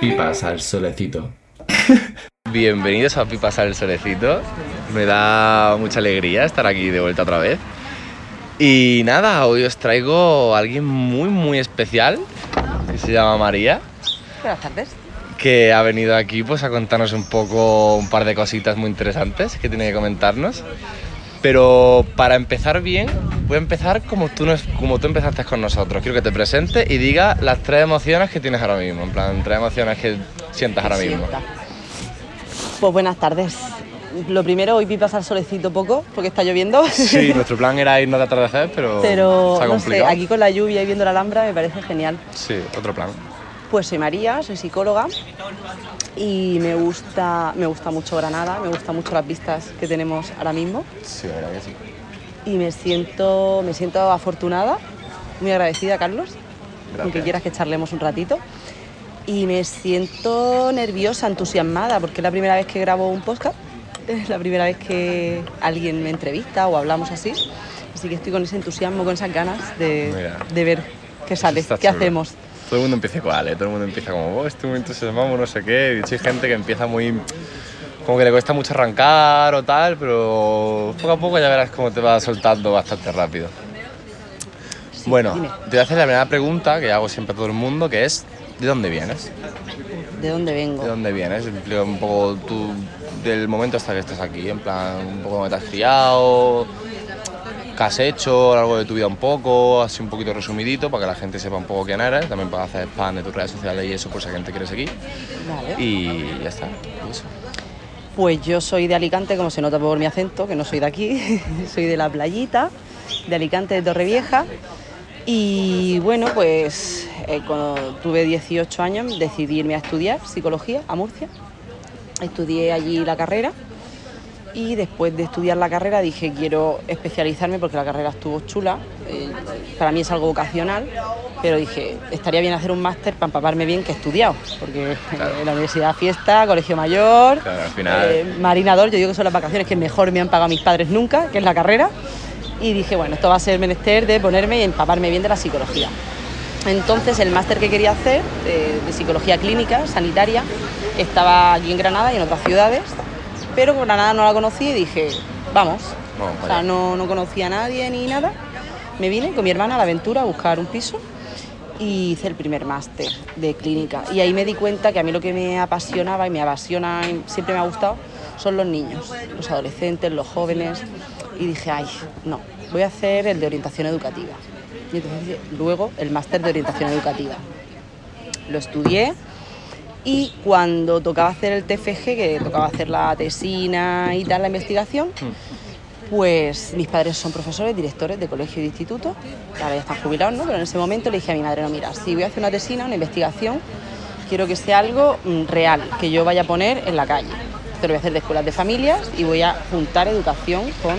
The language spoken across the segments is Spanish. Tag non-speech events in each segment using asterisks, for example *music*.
Pipas al solecito. Bienvenidos a Pipas al Solecito. Me da mucha alegría estar aquí de vuelta otra vez. Y nada, hoy os traigo a alguien muy, muy especial, que se llama María, Buenas tardes. que ha venido aquí pues, a contarnos un poco un par de cositas muy interesantes que tiene que comentarnos. Pero para empezar bien, voy a empezar como tú, nos- como tú empezaste con nosotros. Quiero que te presentes y diga las tres emociones que tienes ahora mismo. En plan, tres emociones que sientas ahora mismo. Pues buenas tardes. Lo primero, hoy vi pasar solecito poco porque está lloviendo. Sí, *laughs* nuestro plan era irnos de atardecer, pero, Pero se ha no sé, aquí con la lluvia y viendo la Alhambra me parece genial. Sí, otro plan. Pues soy María, soy psicóloga y me gusta, me gusta mucho Granada, me gustan mucho las vistas que tenemos ahora mismo Sí, la verdad que sí. y me siento, me siento afortunada, muy agradecida, Carlos, aunque quieras que charlemos un ratito. Y me siento nerviosa, entusiasmada, porque es la primera vez que grabo un podcast, *laughs* es la primera vez que alguien me entrevista o hablamos así. Así que estoy con ese entusiasmo, con esas ganas de, ver qué sale, qué chulo. hacemos. Todo el mundo empieza igual, ¿eh? Todo el mundo empieza como, oh, estoy muy entusiasmado, no sé qué. De hecho, hay gente que empieza muy... Como que le cuesta mucho arrancar o tal, pero poco a poco ya verás cómo te va soltando bastante rápido. bueno, te voy a hacer la primera pregunta que hago siempre a todo el mundo, que es, ¿de dónde vienes? ¿De dónde vengo? ¿De dónde vienes? Un poco tú, del momento hasta que estás aquí, en plan, un poco cómo te has criado, qué has hecho a lo largo de tu vida un poco, así un poquito resumidito, para que la gente sepa un poco quién eres, también para hacer spam de tus redes sociales y eso, por si alguien te quiere seguir. Vale. Y ya está, y eso. Pues yo soy de Alicante, como se nota por mi acento, que no soy de aquí, *laughs* soy de la playita, de Alicante, de Torrevieja. Y bueno, pues eh, cuando tuve 18 años decidí irme a estudiar psicología a Murcia. Estudié allí la carrera y después de estudiar la carrera dije quiero especializarme porque la carrera estuvo chula. eh, para mí es algo vocacional, pero dije estaría bien hacer un máster para empaparme bien que he estudiado, porque eh, la universidad fiesta, colegio mayor, Claro, al final- eh, marinador, yo digo que son las vacaciones que mejor me han pagado mis padres nunca, que es la carrera. Y dije, bueno, esto va a ser menester de ponerme y empaparme bien de la psicología. Entonces el máster que quería hacer de psicología clínica, sanitaria, estaba aquí en Granada y en otras ciudades, pero Granada no la conocí y dije, vamos. Vamos o sea, no, no conocía a nadie ni nada. Me vine con mi hermana a la aventura a buscar un piso y hice el primer máster de clínica. Y ahí me di cuenta que a mí lo que me apasionaba y me apasiona y siempre me ha gustado son los niños, los adolescentes, los jóvenes. Y dije, ay, no, voy a hacer el de orientación educativa. Y entonces luego el máster de orientación educativa. Lo estudié y cuando tocaba hacer el TFG, que tocaba hacer la tesina y tal, la investigación, pues mis padres son profesores, directores de colegio y de instituto, ahora ya están jubilados, ¿no? Pero en ese momento le dije a mi madre, no, mira, si voy a hacer una tesina, una investigación, quiero que sea algo mm, real, que yo vaya a poner en la calle. Esto lo voy a hacer de escuelas de familias y voy a juntar educación con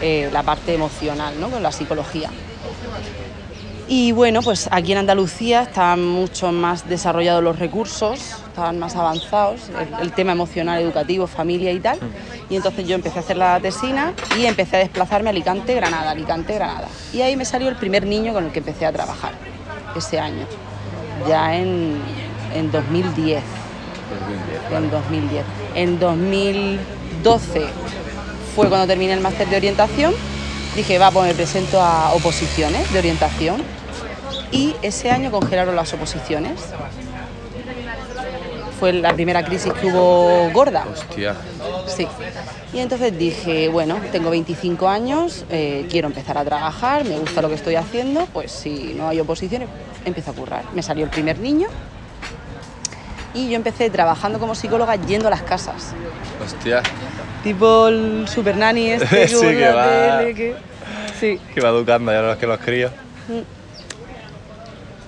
eh, la parte emocional, ¿no? Con la psicología. Y bueno, pues aquí en Andalucía están mucho más desarrollados los recursos, están más avanzados, el, el tema emocional, educativo, familia y tal. Y entonces yo empecé a hacer la tesina y empecé a desplazarme a Alicante, Granada, Alicante, Granada. Y ahí me salió el primer niño con el que empecé a trabajar ese año, ya en, en 2010. En 2010. En 2012 fue cuando terminé el máster de orientación. Dije, va, pues me presento a oposiciones de orientación. Y ese año congelaron las oposiciones. Fue la primera crisis que hubo gorda. Hostia. Sí. Y entonces dije, bueno, tengo 25 años, eh, quiero empezar a trabajar, me gusta lo que estoy haciendo, pues si no hay oposiciones, empiezo a currar. Me salió el primer niño y yo empecé trabajando como psicóloga yendo a las casas. Hostia. Tipo el super nanny este *laughs* que Sí, que va. tele, que- Sí. Que va educando ya los que los críos. Mm.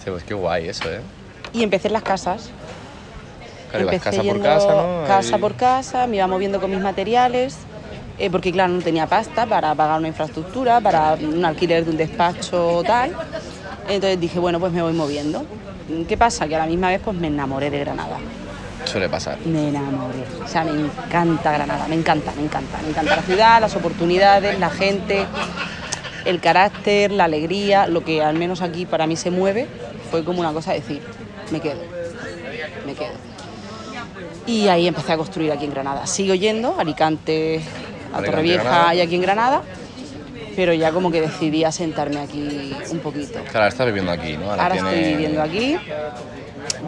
Hostia, pues qué guay eso, ¿eh? Y empecé en las casas. Claro, Empecé casa por yendo casa, ¿no? Casa por casa, me iba moviendo con mis materiales, eh, porque claro, no tenía pasta para pagar una infraestructura, para un alquiler de un despacho o tal. Entonces dije, bueno, pues me voy moviendo. ¿Qué pasa? Que a la misma vez pues me enamoré de Granada. Suele pasar. Me enamoré. O sea, me encanta Granada, me encanta, me encanta. Me encanta la ciudad, las oportunidades, la gente, el carácter, la alegría, lo que al menos aquí para mí se mueve fue como una cosa de decir, me quedo, me quedo. Y ahí empecé a construir aquí en Granada. Sigo yendo, Alicante, a Torrevieja y aquí en Granada, pero ya como que decidí asentarme aquí un poquito. Claro, ahora estás viviendo aquí, ¿no? Ahora estoy viviendo aquí.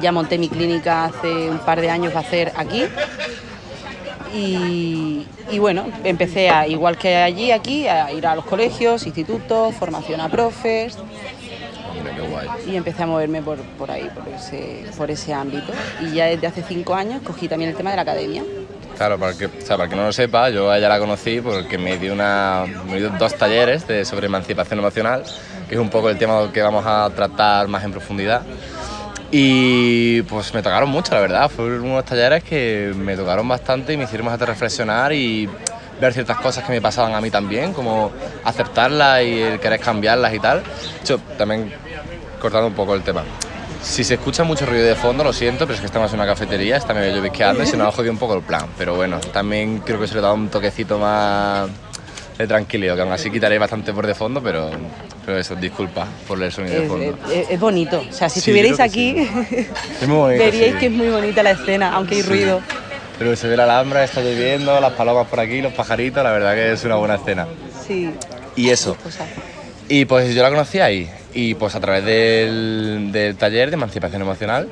Ya monté mi clínica hace un par de años va a hacer aquí. Y, y bueno, empecé a, igual que allí, aquí, a ir a los colegios, institutos, formación a profes guay. y empecé a moverme por, por ahí, por ese, por ese ámbito. Y ya desde hace cinco años cogí también el tema de la academia. Claro, para que, o sea, para que no lo sepa, yo a ella la conocí porque me dio, una, me dio dos talleres de, sobre emancipación emocional, que es un poco el tema que vamos a tratar más en profundidad. Y pues me tocaron mucho, la verdad. Fueron unos talleres que me tocaron bastante y me hicieron bastante reflexionar y ver ciertas cosas que me pasaban a mí también, como aceptarlas y el querer cambiarlas y tal. De hecho, también cortando un poco el tema. Si se escucha mucho ruido de fondo, lo siento, pero es que estamos en una cafetería, está medio llovisqueando y se nos ha jodido un poco el plan. Pero bueno, también creo que se le da un toquecito más de tranquilidad, que aún así quitaré bastante por de fondo, pero, pero eso, disculpa por el sonido de Es, fondo. es- es bonito. O sea, si Sí, estuvierais aquí, Es muy bonito, veríais sí. que es muy bonita la escena, aunque hay Sí. ruido. Pero se ve la alhambra, está lloviendo, las palomas por aquí, los pajaritos, la verdad que es una buena escena. Sí. Y eso. Y pues yo la conocí ahí. Y pues a través del, del taller de emancipación emocional,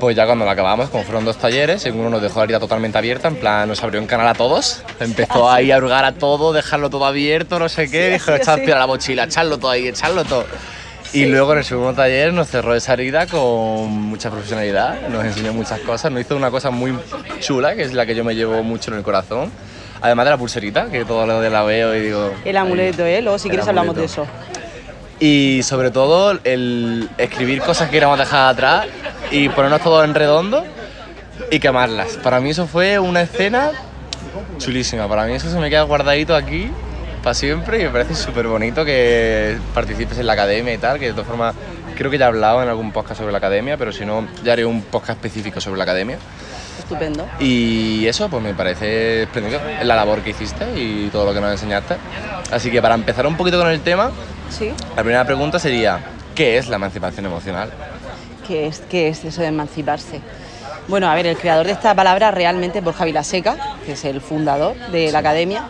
pues ya cuando lo acabamos, como fueron dos talleres, en uno nos dejó la herida totalmente abierta, en plan nos abrió un canal a todos, empezó ahí a hurgar a todo, dejarlo todo abierto, no sé qué, Sí, dijo, echad a la mochila, echarlo todo ahí, echarlo todo. Y luego en el segundo taller nos cerró esa herida con mucha profesionalidad, nos enseñó muchas cosas, nos hizo una cosa muy chula, que es la que yo me llevo mucho en el corazón, además de la pulserita, que todo lo de la veo y digo... el amuleto, ¿eh? Luego si quieres hablamos de amuleto. eso. Y sobre todo el escribir cosas que queríamos dejar atrás y ponernos todo en redondo y quemarlas. Para mí eso fue una escena chulísima. Para mí eso se me queda guardadito aquí para siempre y me parece súper bonito que participes en la academia y tal, que de todas formas creo que ya he hablado en algún podcast sobre la academia, pero si no ya haré un podcast específico sobre la academia. Estupendo. Y eso pues me parece espléndido, la labor que hiciste y todo lo que nos enseñaste. Así que para empezar un poquito con el tema, Sí. la primera pregunta sería, ¿qué es la emancipación emocional? ¿Qué es, ¿Qué es eso de emanciparse? Bueno, a ver, el creador de esta palabra realmente es Borja Vilaseca, que es el fundador de la academia.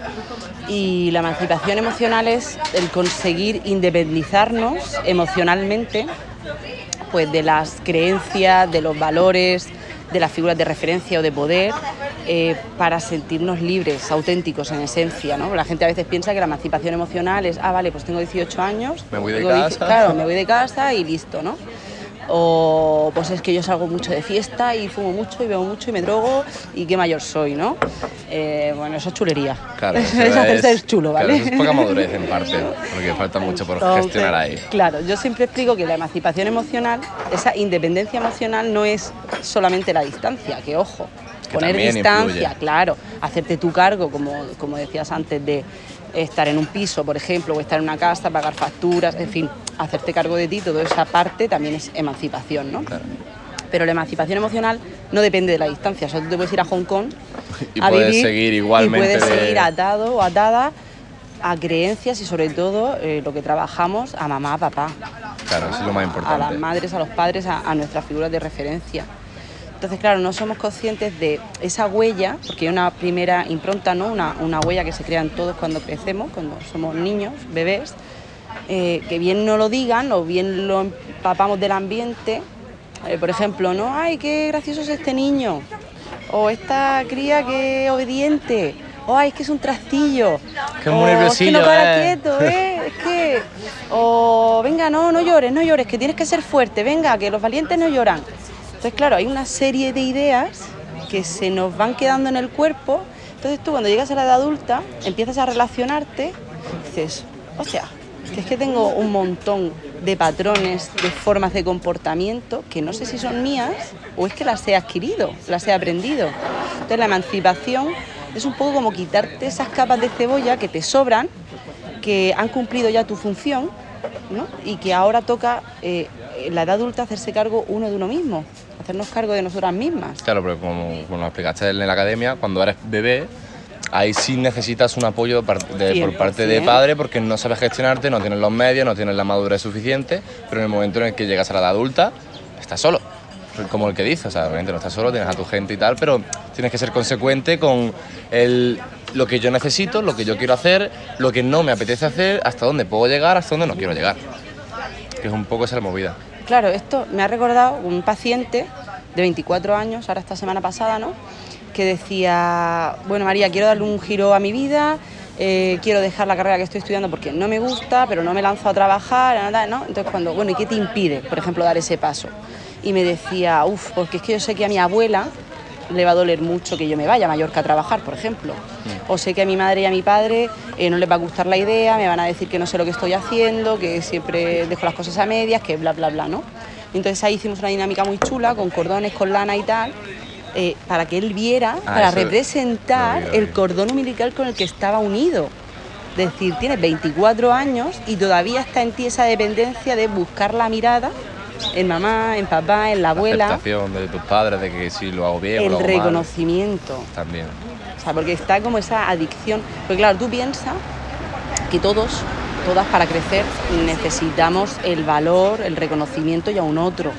Y la emancipación emocional es el conseguir independizarnos emocionalmente pues de las creencias, de los valores, de las figuras de referencia o de poder, eh, para sentirnos libres, auténticos en esencia. ¿no? La gente a veces piensa que la emancipación emocional es, ah, vale, pues tengo 18 años, Me voy de casa. Claro, me voy de casa y listo, ¿no? O pues es que yo salgo mucho de fiesta y fumo mucho y bebo mucho y me drogo y qué mayor soy, ¿no? Eh, bueno, eso es chulería. Claro, *laughs* es eso hacerse el chulo, claro, ¿vale? eso es poca madurez en parte, *laughs* porque falta mucho por Entonces, gestionar ahí. Claro, yo siempre explico que la emancipación emocional, esa independencia emocional no es solamente la distancia, que ojo, Que poner distancia, influye. claro, hacerte tu cargo, como, como decías antes, de estar en un piso, por ejemplo, o estar en una casa, pagar facturas, en fin, hacerte cargo de ti, toda esa parte también es emancipación, ¿no? Claro. Pero la emancipación emocional no depende de la distancia. O sea, tú te puedes ir a Hong Kong *laughs* Y a puedes vivir seguir igualmente Y puedes de- seguir atado o atada a creencias y sobre todo eh, lo que trabajamos a mamá, a papá, Claro, eso es lo más a las importante. madres, a los padres, a, a nuestras figuras de referencia. Entonces, claro, no somos conscientes de esa huella, porque hay una primera impronta, ¿no? una, una huella que se crea en todos cuando crecemos, cuando somos niños, bebés, eh, que bien no lo digan o bien lo empapamos del ambiente. Eh, por ejemplo, ¿no? ¡Ay, qué gracioso es este niño! O esta cría que obediente. O ¡ay, es que es un trastillo! Que O, Es que no para eh". quieto, ¿eh? Es que... O venga, no, no llores, no llores, que tienes que ser fuerte, venga, que los valientes no lloran. Entonces, claro, hay una serie de ideas que se nos van quedando en el cuerpo. Entonces tú cuando llegas a la edad adulta, empiezas a relacionarte, dices, hostia, es que tengo un montón de patrones, de formas de comportamiento que no sé si son mías o es que las he adquirido, las he aprendido. Entonces la emancipación es un poco como quitarte esas capas de cebolla que te sobran, que han cumplido ya tu función y que ahora toca eh, en la edad adulta hacerse cargo uno de uno mismo, hacernos cargo de nosotras mismas. Claro, pero como, como lo explicaste en la academia, cuando eres bebé, ahí sí necesitas un apoyo de- por parte de 100%. padre porque no sabes gestionarte, no tienes los medios, no tienes la madurez suficiente, pero en el momento en el que llegas a la edad adulta, estás solo. Como el que dice, o sea, obviamente no estás solo, tienes a tu gente y tal, pero tienes que ser consecuente con el, lo que yo necesito, lo que yo quiero hacer, lo que no me apetece hacer, hasta dónde puedo llegar, hasta dónde no quiero llegar. Que es un poco esa la movida. Claro, esto me ha recordado un paciente de 24 años, ahora esta semana pasada, ¿no? Que decía, bueno María, quiero darle un giro a mi vida, eh, quiero dejar la carrera que estoy estudiando porque no me gusta, pero no me lanzo a trabajar, nada, ¿no? Entonces cuando, bueno, ¿y qué te impide, por ejemplo, dar ese paso? Y me decía, uff, porque es que yo sé que a mi abuela le va a doler mucho que yo me vaya a Mallorca a trabajar, por ejemplo. O sé que a mi madre y a mi padre eh, no les va a gustar la idea, me van a decir que no sé lo que estoy haciendo, que siempre dejo las cosas a medias, que bla, bla, bla, ¿no? Entonces ahí hicimos una dinámica muy chula, con cordones, con lana y tal, eh, para que él viera, Ah, para representar el cordón umbilical con el que estaba unido. Es decir, tienes 24 años y todavía está en ti esa dependencia de buscar la mirada en mamá, en papá, en la abuela, aceptación de tus padres, de que si lo hago bien o el lo hago mal, reconocimiento. también. O sea, porque está como esa adicción. Porque claro, tú piensas que todos, todas para crecer necesitamos el valor, el reconocimiento y a un otro.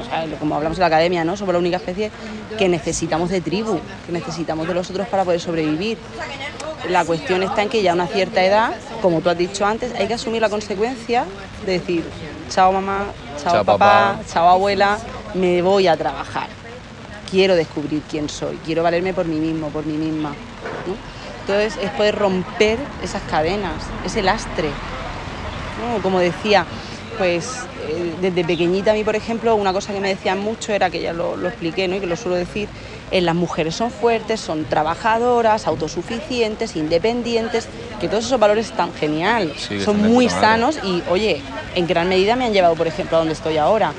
O sea, lo- como hablamos en la academia, ¿no? Somos la única especie que necesitamos de tribu, que necesitamos de los otros para poder sobrevivir. La cuestión está en que ya a una cierta edad, como tú has dicho antes, hay que asumir la consecuencia de decir, chao mamá, chao, Chao, papá, papá". chao abuela, me voy a trabajar quiero descubrir quién soy, quiero valerme por mí mismo, por mí misma. ¿no? Entonces es poder romper esas cadenas, ese lastre. ¿no? Como decía, pues eh, desde pequeñita a mí, por ejemplo, una cosa que me decían mucho era que ya lo, lo expliqué ¿no? y que lo suelo decir, eh, las mujeres son fuertes, son trabajadoras, autosuficientes, independientes, que todos esos valores están genial, Sí, son muy sanos y, oye, en gran medida me han llevado, por ejemplo, a donde estoy ahora.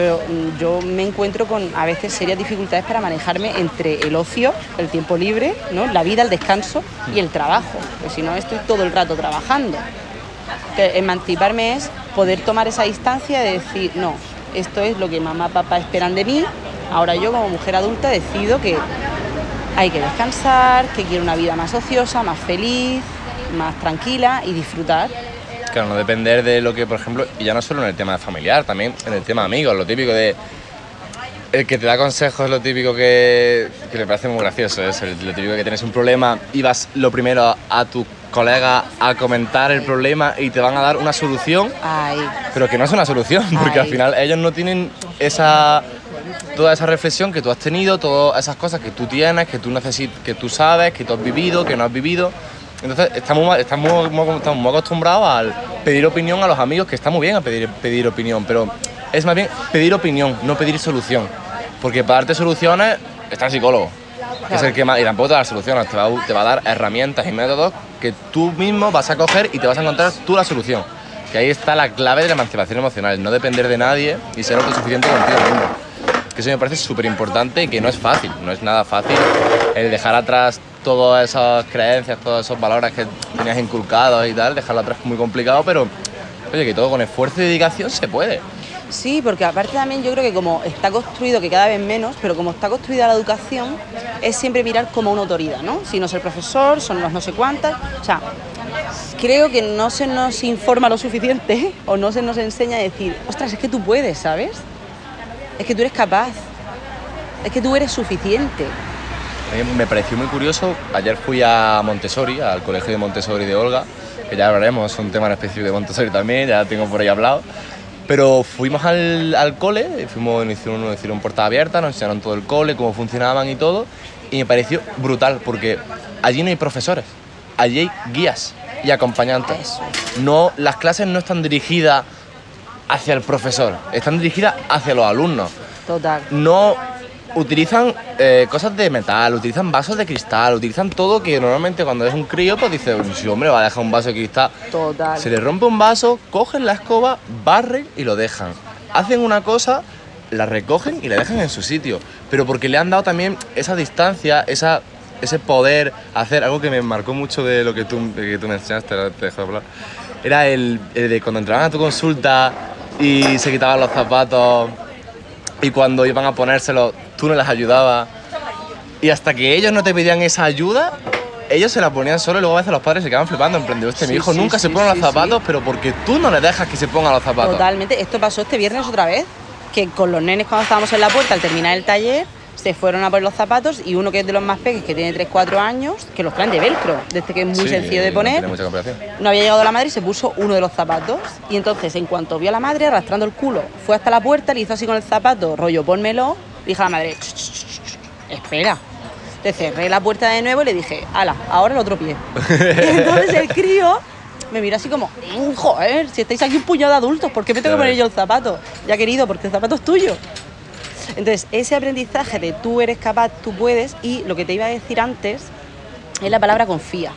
Pero mm, yo me encuentro con a veces serias dificultades para manejarme entre el ocio, el tiempo libre, la vida, el descanso y el trabajo. Porque si no, estoy todo el rato trabajando. Que emanciparme es poder tomar esa distancia de decir, no, esto es lo que mamá, papá esperan de mí. Ahora yo como mujer adulta decido que hay que descansar, que quiero una vida más ociosa, más feliz, más tranquila y disfrutar. Claro, no depender de lo que, por ejemplo, y ya no solo en el tema familiar, también en el tema amigos, lo típico de. El que te da consejos es lo típico que, que me parece muy gracioso, es el- lo típico que tienes un problema y vas lo primero a tus colegas a comentar el problema y te van a dar una solución, Ay, pero que no es una solución, porque al Ay. final ellos no tienen esa toda esa reflexión que tú has tenido, todas esas cosas que tú tienes, que tú que tú sabes, que tú has vivido, que no has vivido. Entonces estamos, estamos, muy- estamos muy acostumbrados al pedir opinión a los amigos, que está muy bien a pedir, pedir opinión, pero es más bien pedir opinión, no pedir solución. Porque para darte soluciones está el psicólogo, que es el que más, y tampoco te va a dar soluciones, te va, a- te va a dar herramientas y métodos que tú mismo vas a coger y te vas a encontrar tú la solución. Que ahí está la clave de la emancipación emocional, no depender de nadie y ser autosuficiente contigo mismo. Que eso me parece súper importante y que no es fácil, no es nada fácil el dejar atrás todas esas creencias, todos esos valores que tenías inculcados y tal, dejarlo atrás es muy complicado, pero oye, que todo con esfuerzo y dedicación se puede. Sí, porque aparte también yo creo que como está construido, que cada vez menos, pero como está construida la educación, es siempre mirar como una autoridad, ¿no? Si no es el profesor, son los no sé cuántas. O sea, creo que no se nos informa lo suficiente *laughs* o no se nos enseña a decir, ostras, es que tú puedes, ¿sabes? Es que tú eres capaz. Es que tú eres suficiente. Mí me pareció muy curioso, ayer fui a Montessori, al colegio de Montessori de Olga, que ya hablaremos, es un tema en específico de Montessori también, ya tengo por ahí hablado. Pero fuimos al, al cole, fuimos, nos hicieron, nos hicieron puerta abierta, nos enseñaron todo el cole, cómo funcionaban y todo, y me pareció brutal, porque allí no hay profesores, allí hay guías y acompañantes. No, las clases no están dirigidas hacia el profesor, están dirigidas hacia los alumnos Total. no utilizan eh, cosas de metal, utilizan vasos de cristal, utilizan todo que normalmente cuando es un crío pues dice, si hombre va a dejar un vaso de cristal. Total. Se le rompe un vaso, cogen la escoba, barren y lo dejan. Hacen una cosa, la recogen y la dejan en su sitio. Pero porque le han dado también esa distancia, esa, ese poder hacer algo que me marcó mucho de lo que tú, que tú me enseñaste, te dejo hablar. Era el, el de cuando entraban a tu consulta y se quitaban los zapatos y cuando iban a ponérselo tú no les ayudabas y hasta que ellos no te pedían esa ayuda ellos se la ponían solo y luego a veces los padres se quedaban flipando en plan de, hostia, mi Sí, hijo sí, nunca se pone los zapatos, pero porque tú no le dejas que se ponga los zapatos. Totalmente. Esto pasó este viernes otra vez, que con los nenes cuando estábamos en la puerta al terminar el taller, se fueron a por los zapatos y uno que es de los más pequeños, que tiene 3-4 años, que los traen de velcro, desde que es muy Sí, sencillo de poner. mucha. No había llegado la madre y se puso uno de los zapatos. Y entonces, en cuanto vio a la madre arrastrando el culo, fue hasta la puerta, le hizo así con el zapato, rollo, pónmelo. Le dije a la madre, "Ch, ch, ch, ch, ch, espera. Le cerré la puerta de nuevo y le dije, ala, ahora el otro pie. y entonces el crío me miró así como, "Mm, joder, si estáis aquí un puñado de adultos, ¿por qué me tengo que poner yo el zapato? Ya querido, porque el zapato es tuyo. Entonces, ese aprendizaje de tú eres capaz, tú puedes, y lo que te iba a decir antes es la palabra confía.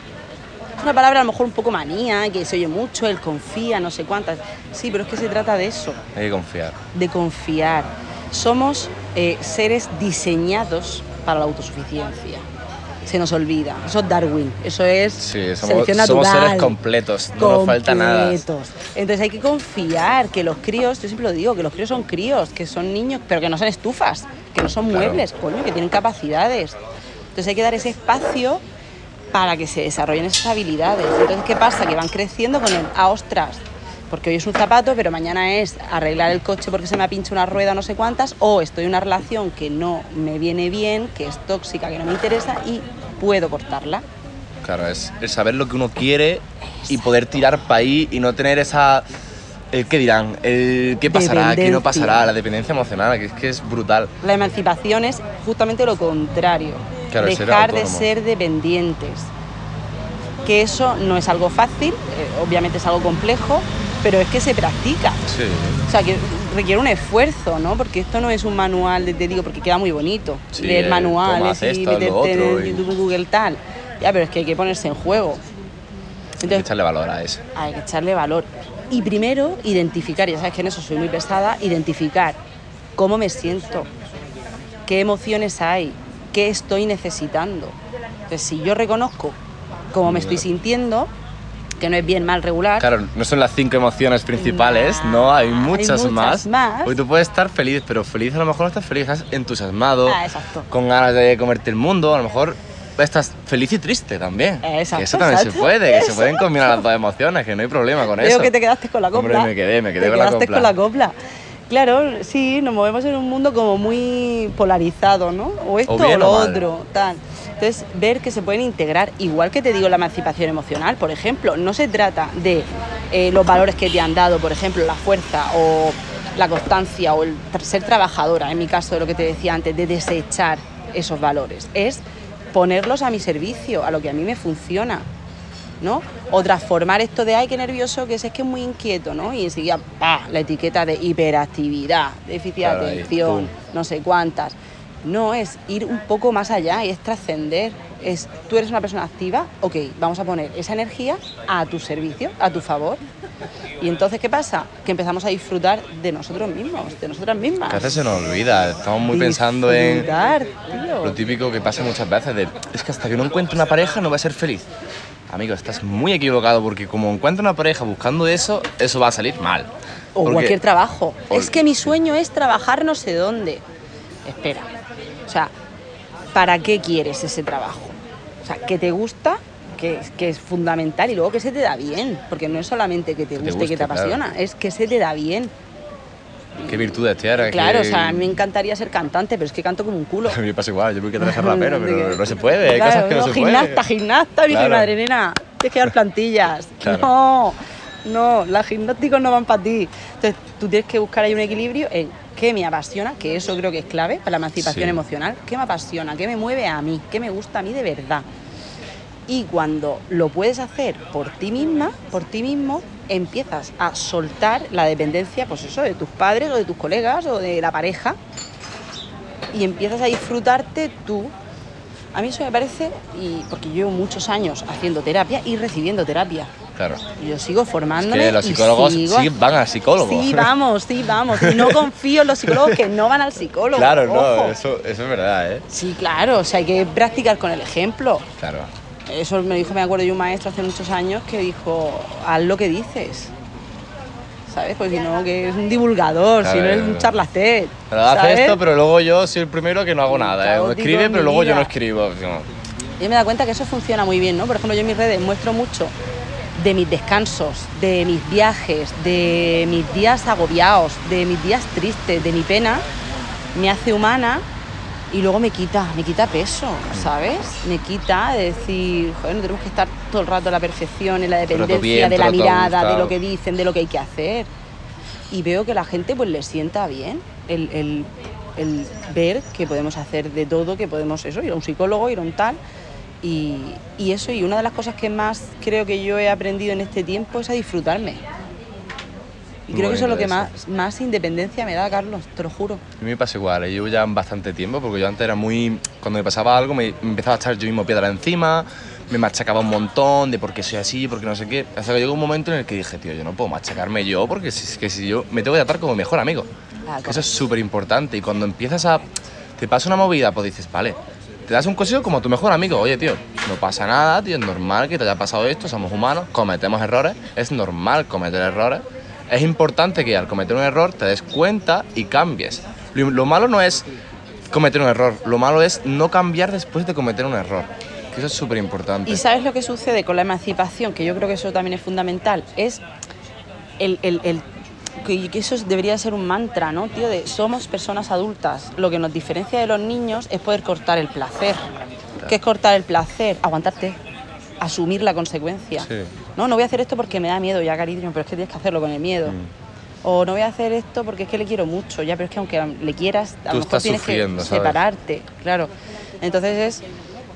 Es una palabra a lo mejor un poco manía, que se oye mucho, el confía, no sé cuántas. Sí, pero es que se trata de eso, Hay que confiar. de confiar. Somos eh, seres diseñados para la autosuficiencia. Se nos olvida. Eso es Darwin, eso es Sí, somos, selección somos natural. seres completos, no nos falta nada. Entonces hay que confiar que los críos, yo siempre lo digo, que los críos son críos, que son niños, pero que no son estufas, que no son Claro. muebles, coño, que tienen capacidades. Entonces hay que dar ese espacio para que se desarrollen esas habilidades. Entonces, ¿qué pasa? Que van creciendo con el, ah, ostras, porque hoy es un zapato, pero mañana es arreglar el coche porque se me ha pinchado una rueda, no sé cuántas, o estoy en una relación que no me viene bien, que es tóxica, que no me interesa y puedo cortarla. Claro, es, es saber lo que uno quiere y poder tirar para ahí y no tener esa... El qué dirán, el qué pasará, qué no pasará, la dependencia emocional, que es que es brutal. La emancipación es justamente lo contrario. Claro, ser dejar de ser dependientes. Que eso no es algo fácil, eh, obviamente es algo complejo, pero es que se practica. Sí. O sea, que requiere un esfuerzo, ¿no? Porque esto no es un manual, de, te digo, porque queda muy bonito. Sí, leer eh, manuales y esto, meterte en y- YouTube, Google, tal. Ya, pero es que hay que ponerse en juego. Hay que Entonces, echarle valor a eso. hay que echarle valor. Y primero, identificar, ya sabes que en eso soy muy pesada, identificar cómo me siento, qué emociones hay, qué estoy necesitando. Entonces, si yo reconozco cómo me estoy sintiendo, que no es bien, mal, regular, Claro, no son las cinco emociones principales, no, hay Hay muchas, más. más. Porque tú puedes estar feliz, pero feliz a lo mejor no estás feliz, estás entusiasmado, Ah, con ganas de comerte el mundo, a lo mejor estás feliz y triste también. Exacto, que eso también se puede, que se pueden combinar las dos *laughs* emociones, que no hay problema con eso. que te quedaste con la Hombre, copla. me quedé, me quedé Te con la copla. con la copla. Claro, sí, nos movemos en un mundo como muy polarizado, ¿no? O esto o, bien lo o otro, tal. Entonces, ver que se pueden integrar, igual que te digo la emancipación emocional, por ejemplo, no se trata de eh, los valores que te han dado, por ejemplo, la fuerza o la constancia o el ser trabajadora, en mi caso de lo que te decía antes, de desechar esos valores, es ponerlos a mi servicio, a lo que a mí me funciona. ¿no? O transformar esto de, ay, qué nervioso, que es, es que es muy inquieto, ¿no? Y enseguida, pa, la etiqueta de hiperactividad, déficit de atención, no sé cuántas. No, es ir un poco más allá y es trascender. Es, tú eres una persona activa, ok, vamos a poner esa energía a tu servicio, a tu favor. Y entonces, ¿qué pasa? Que empezamos a disfrutar de nosotros mismos, de nosotras mismas. Que a veces se nos olvida, estamos muy pensando en Disfrutar, tío. lo típico que pasa muchas veces de, es que hasta que no encuentre una pareja no va a ser feliz. Amigo, estás muy equivocado porque como encuentre una pareja buscando eso, eso va a salir mal. O Porque- cualquier trabajo. o- Es que mi sueño es trabajar no sé dónde. Espera. O sea, ¿para qué quieres ese trabajo? O sea, que te gusta, que, es- que es fundamental, y luego que se te da bien. Porque no es solamente que te Que te guste y que te claro. apasiona, es que se te da bien. ¿Qué virtudes tienes? Claro, ¿Qué- o sea, a mí me encantaría ser cantante, pero es que canto como un culo. *laughs* A mí me pasa igual, yo me quiero ser *laughs* rapero, pero no se puede, hay Claro, cosas que no, no, se gimnasta, puede. gimnasta, mi Claro. madre nena, tienes que dar plantillas. Claro. No, no, las gimnásticos no van para ti. Entonces, tú tienes que buscar ahí un equilibrio en qué me apasiona, que eso creo que es clave para la emancipación Sí. emocional, qué me apasiona, qué me mueve a mí, qué me gusta a mí de verdad. Y cuando lo puedes hacer por ti misma, por ti mismo, empiezas a soltar la dependencia, pues eso, de tus padres o de tus colegas o de la pareja y empiezas a disfrutarte tú. A mí eso me parece, y porque llevo muchos años haciendo terapia y recibiendo terapia. Claro. Yo sigo formándome. que los y psicólogos sigo- sí van al psicólogo. Sí, vamos, sí, vamos. Y no confío en los psicólogos que no van al psicólogo. Claro, no, eso, eso es verdad, ¿eh? Sí, claro, o sea, hay que practicar con el ejemplo. Claro. Eso me dijo, me acuerdo yo, un maestro hace muchos años que dijo, haz lo que dices. ¿Sabes? Pues si no, que es un divulgador, si no es un charlasté. Pero hace esto, pero luego yo soy el primero que no hago nada, ¿eh? Escribe, pero luego yo no escribo. Yo me dado cuenta que eso funciona muy bien, ¿no? Por ejemplo, yo en mis redes muestro mucho de mis descansos, de mis viajes, de mis días agobiados, de mis días tristes, de mi pena, me hace humana y luego me quita, me quita peso, ¿sabes? Me quita de decir, joder, no tenemos que estar todo el rato en la perfección, en la dependencia bien, de la mirada, de lo que dicen, de lo que hay que hacer. Y veo que la gente pues le sienta bien el, el- el ver que podemos hacer de todo, que podemos eso, ir a un psicólogo, ir a un tal. Y, y eso, y una de las cosas que más creo que yo he aprendido en este tiempo es a disfrutarme. Y Muy creo que eso es lo que más, más independencia me da, Carlos, te lo juro. A mí me pasa igual, ¿eh? llevo ya bastante tiempo porque yo antes era muy. Cuando me pasaba algo me, me empezaba a echar yo mismo piedra encima, me machacaba un montón de por qué soy así, por qué no sé qué. Hasta que llegó un momento en el que dije, tío, yo no puedo machacarme yo porque si, es que si yo me tengo que tratar como mejor amigo. Ah, Eso es súper importante y cuando empiezas a. te pasa una movida, pues dices, vale. Te das un consejo como tu mejor amigo. Oye, tío, no pasa nada, tío, es normal que te haya pasado esto, somos humanos, cometemos errores, es normal cometer errores. Es importante que al cometer un error te des cuenta y cambies. Lo, lo malo no es cometer un error, lo malo es no cambiar después de cometer un error. Que eso es súper importante. ¿Y sabes lo que sucede con la emancipación? Que yo creo que eso también es fundamental. Es el, el- el- que que eso debería ser un mantra, ¿no, tío? De somos personas adultas. Lo que nos diferencia de los niños es poder cortar el placer. ¿Qué es cortar el placer? Aguantarte. Asumir la consecuencia. Sí. No, no voy a hacer esto porque me da miedo, ya, cariño, pero es que tienes que hacerlo con el miedo. Mm. O no voy a hacer esto porque es que le quiero mucho, ya, pero es que aunque le quieras, a lo mejor tienes que ¿sabes? separarte, claro. Entonces es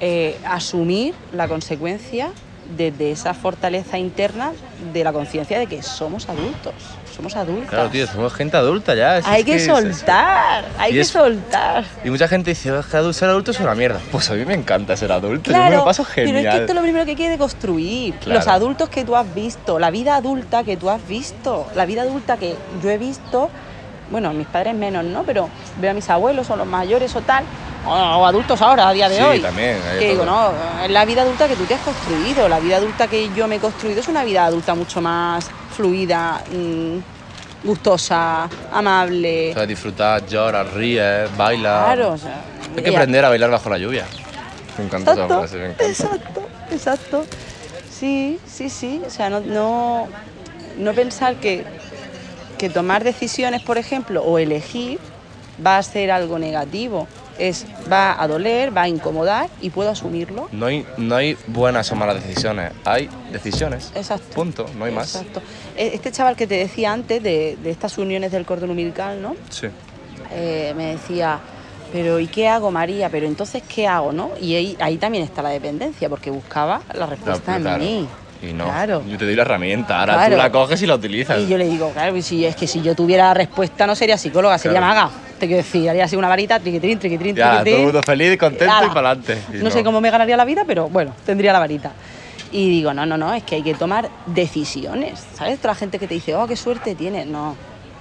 eh, asumir la consecuencia de, de esa fortaleza interna de la conciencia de que somos adultos, somos adultos. Claro, tío, somos gente adulta ya. si hay es que soltar, hay Y que es- soltar. Y mucha gente dice, "Es que adu- ser adulto es una mierda. Pues a mí me encanta ser adulto, yo me Claro, lo paso genial. pero es que esto es lo primero que hay que deconstruir. Claro. Los adultos que tú has visto, la vida adulta que tú has visto, la vida adulta que yo he visto, bueno, mis padres menos, ¿no? Pero veo a mis abuelos o los mayores o tal, o, adultos ahora, a día de Sí, hoy. también, hay Que digo, no, es la vida adulta que tú te has construido, la vida adulta que yo me he construido es una vida adulta mucho más fluida, mm, gustosa, amable. O sea, disfrutar, llorar, ríes, bailar. Claro, o sea, Hay que aprender a bailar bajo la lluvia. Me encanta esa Exacto, frase, me encanta. exacto, exacto. Sí, sí, sí. O sea, no, no, no pensar que, que tomar decisiones, por ejemplo, o elegir va a ser algo negativo. Es, va a doler, va a incomodar y puedo asumirlo. No hay, no hay buenas o malas decisiones, hay decisiones. Exacto. Punto, no hay más. Exacto. E- Este chaval que te decía antes de, de estas uniones del cordón umbilical, ¿no? Sí. Eh, me decía, pero ¿y qué hago, María? Pero entonces, ¿qué hago, no? Y ahí, ahí también está la dependencia, porque buscaba la respuesta en Claro. mí. Y no, Claro. yo te doy la herramienta, ahora Claro. tú la coges y la utilizas. Y yo le digo, claro, y si es que si yo tuviera respuesta no sería psicóloga, sería Claro. maga. Te quiero decir, haría así una varita, triquitrín, triquitrín, Ya, todo triquitrín. el mundo feliz, contento y para adelante. No, sé cómo me ganaría la vida, pero bueno, tendría la varita. Y digo, no, no, no, es que hay que tomar decisiones. ¿Sabes? Toda la gente que te dice, oh, qué suerte tienes. No,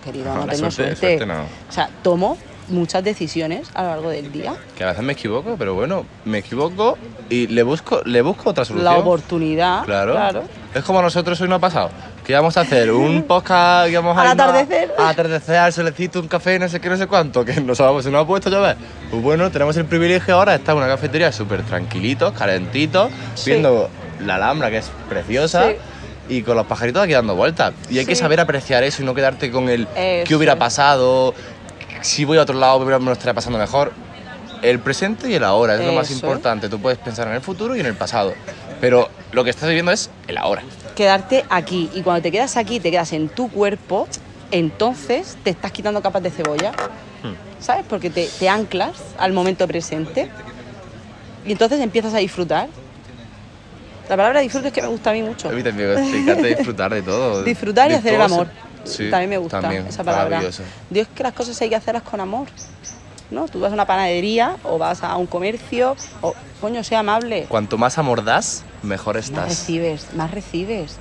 querido, No, tengo suerte- suerte. suerte no. O sea, tomo muchas decisiones a lo largo del día. Que a veces me equivoco, pero bueno, me equivoco y le busco, le busco otra solución. La oportunidad. Claro. claro. Es como nosotros hoy no ha pasado. Que íbamos a hacer un *laughs* podcast, íbamos a Al irnos a- atardecer. Al atardecer, al solecito, un café, no sé qué, no sé cuánto, que nos, se nos ha puesto llover. Pues bueno, tenemos el privilegio ahora de estar en una cafetería súper tranquilitos, calentitos, Sí. viendo la Alhambra, que es preciosa. Sí. Y con los pajaritos aquí dando vueltas. Y hay que saber apreciar eso y no quedarte con el qué Eso hubiera es. pasado, si voy a otro lado me lo estaría pasando mejor. El presente y el ahora es lo más Eso importante. Tú puedes pensar en el futuro y en el pasado. Pero lo que estás viviendo es el ahora. quedarte aquí. Y cuando te quedas aquí, te quedas en tu cuerpo, entonces te estás quitando capas de cebolla. Hmm. ¿Sabes? Porque te, te anclas al momento presente. Y entonces empiezas a disfrutar. La palabra disfrute es que me gusta a mí mucho. A mí también me encanta *laughs* disfrutar de todo. Disfrutar y De hacer el se- amor. Sí, también me gusta también, esa palabra. Dios que las cosas hay que hacerlas con amor. ¿No? Tú vas a una panadería o vas a un comercio o, coño, sea amable. Cuanto más amor das, mejor Más estás. recibes, más recibes.